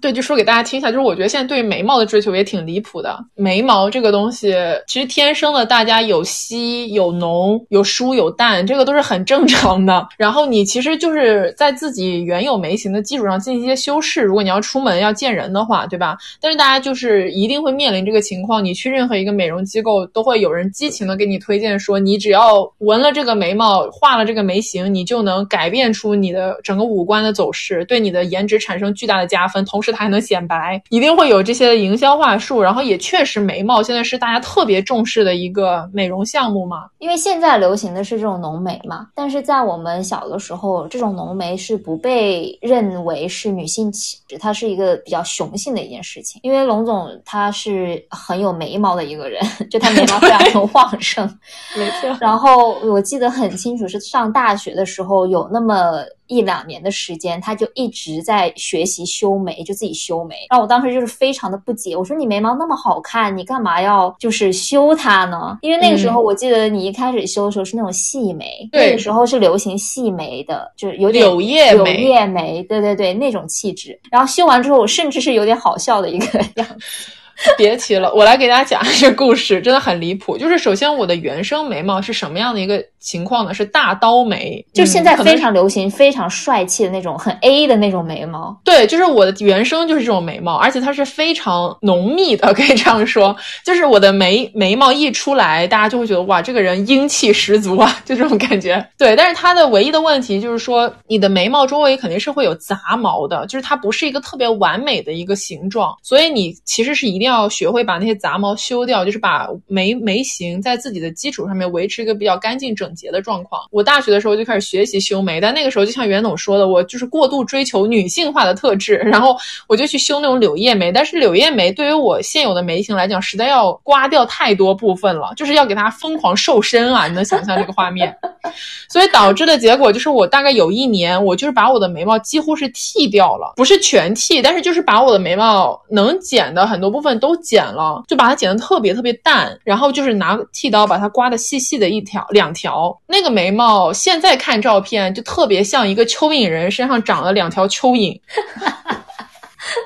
Speaker 1: 对，就说给大家听一下，就是我觉得现在对眉毛的追求也挺离谱的。眉毛这个东西，其实天生的，大家有稀有浓，有疏有淡，这个都是很正常的。然后你其实就是在自己原有眉形的基础上进行一些修饰。如果你要出门要见人的话，对吧？但是大家就是一定会面临这个情况，你去任何一个美容机构，都会有人激情的给你推荐说，你只要纹了这个眉毛，画了这个眉形，你就能改变出你的整个五官的走势，对你的颜值产生巨大的加分，同时。它还能显白，一定会有这些营销话术，然后也确实眉毛现在是大家特别重视的一个美容项目嘛。
Speaker 2: 因为现在流行的是这种浓眉嘛，但是在我们小的时候，这种浓眉是不被认为是女性气质，它是一个比较雄性的一件事情。因为龙总他是很有眉毛的一个人，就他眉毛非常的旺盛，
Speaker 1: 没错。
Speaker 2: 然后我记得很清楚，是上大学的时候有那么。一两年的时间，他就一直在学习修眉，就自己修眉。然后我当时就是非常的不解，我说你眉毛那么好看，你干嘛要就是修它呢？因为那个时候我记得你一开始修的时候是那种细眉，那个时候是流行细眉的，就是有点
Speaker 1: 柳叶
Speaker 2: 柳叶眉，对对对，那种气质。然后修完之后，我甚至是有点好笑的一个 样子。
Speaker 1: 别提了，我来给大家讲一个故事，真的很离谱。就是首先我的原生眉毛是什么样的一个情况呢？是大刀眉，
Speaker 2: 就现在非常流行、非常帅气的那种很 A 的那种眉毛。
Speaker 1: 对，就是我的原生就是这种眉毛，而且它是非常浓密的，可以这样说。就是我的眉眉毛一出来，大家就会觉得哇，这个人英气十足啊，就这种感觉。对，但是它的唯一的问题就是说，你的眉毛周围肯定是会有杂毛的，就是它不是一个特别完美的一个形状，所以你其实是一定要。学会把那些杂毛修掉，就是把眉眉形在自己的基础上面维持一个比较干净整洁的状况。我大学的时候就开始学习修眉，但那个时候就像袁总说的，我就是过度追求女性化的特质，然后我就去修那种柳叶眉。但是柳叶眉对于我现有的眉形来讲，实在要刮掉太多部分了，就是要给它疯狂瘦身啊！你能想象这个画面？所以导致的结果就是，我大概有一年，我就是把我的眉毛几乎是剃掉了，不是全剃，但是就是把我的眉毛能剪的很多部分都剪了，就把它剪的特别特别淡，然后就是拿剃刀把它刮的细细的一条两条。那个眉毛现在看照片就特别像一个蚯蚓人身上长了两条蚯蚓，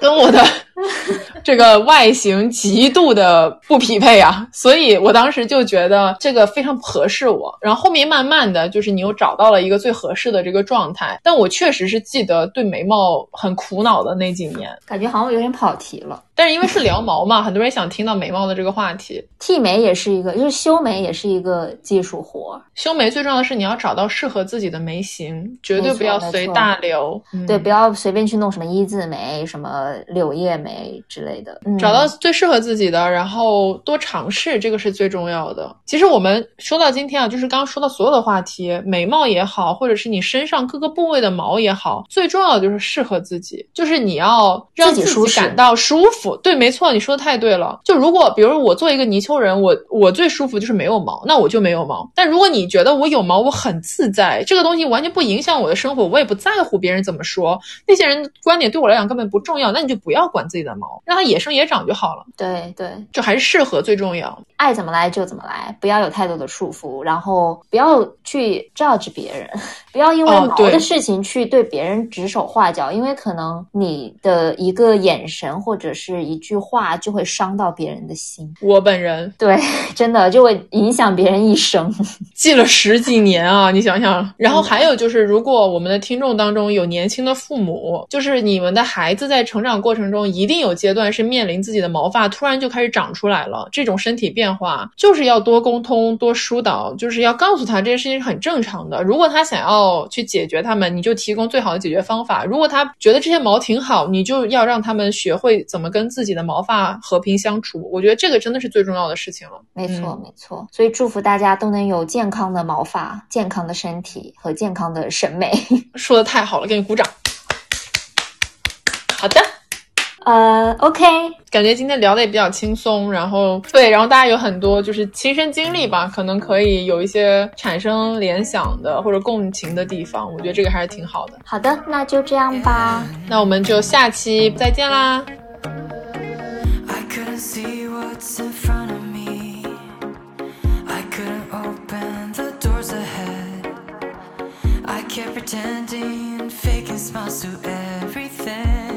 Speaker 1: 跟我的。这个外形极度的不匹配啊，所以我当时就觉得这个非常不合适我。然后后面慢慢的就是你又找到了一个最合适的这个状态，但我确实是记得对眉毛很苦恼的那几年，
Speaker 2: 感觉好像有点跑题了。
Speaker 1: 但是因为是聊毛嘛，很多人想听到眉毛的这个话题。
Speaker 2: 剃眉也是一个，就是修眉也是一个技术活。
Speaker 1: 修眉最重要的是你要找到适合自己的眉形，绝对不要随大流。
Speaker 2: 对，不要随便去弄什么一字眉、什么柳叶眉之类的。
Speaker 1: 找到最适合自己的，然后多尝试，这个是最重要的。其实我们说到今天啊，就是刚刚说到所有的话题，眉毛也好，或者是你身上各个部位的毛也好，最重要的就是适合自己，就是你要让自己感到舒服。对，没错，你说的太对了。就如果，比如我做一个泥鳅人，我我最舒服就是没有毛，那我就没有毛。但如果你觉得我有毛，我很自在，这个东西完全不影响我的生活，我也不在乎别人怎么说，那些人观点对我来讲根本不重要，那你就不要管自己的毛，让它野生野长就好了。
Speaker 2: 对对，
Speaker 1: 就还是适合最重要，
Speaker 2: 爱怎么来就怎么来，不要有太多的束缚，然后不要去 judge 别人。不要因为毛的事情去对别人指手画脚，因为可能你的一个眼神或者是一句话就会伤到别人的心。
Speaker 3: 我本人
Speaker 2: 对，真的就会影响别人一生，
Speaker 3: 记了十几年啊！你想想，然后还有就是，如果我们的听众当中有年轻的父母，就是你们的孩子在成长过程中一定有阶段是面临自己的毛发突然就开始长出来了，这种身体变化就是要多沟通、多疏导，就是要告诉他这件事情是很正常的。如果他想要去解决他们，你就提供最好的解决方法；如果他觉得这些毛挺好，你就要让他们学会怎么跟自己的毛发和平相处。我觉得这个真的是最重要的事情了。
Speaker 2: 没错，没错。所以祝福大家都能有健康的毛发、健康的身体和健康的审美。
Speaker 3: 说的太好了，给你鼓掌。好的。
Speaker 2: 呃、，OK，
Speaker 3: 感觉今天聊的也比较轻松，然后对，然后大家有很多就是亲身经历吧，可能可以有一些产生联想的或者共情的地方，我觉得这个还是挺好的。
Speaker 2: 好的，那就这样吧，
Speaker 3: 那我们就下期再见啦。Kept pretending, faking smiles to everything.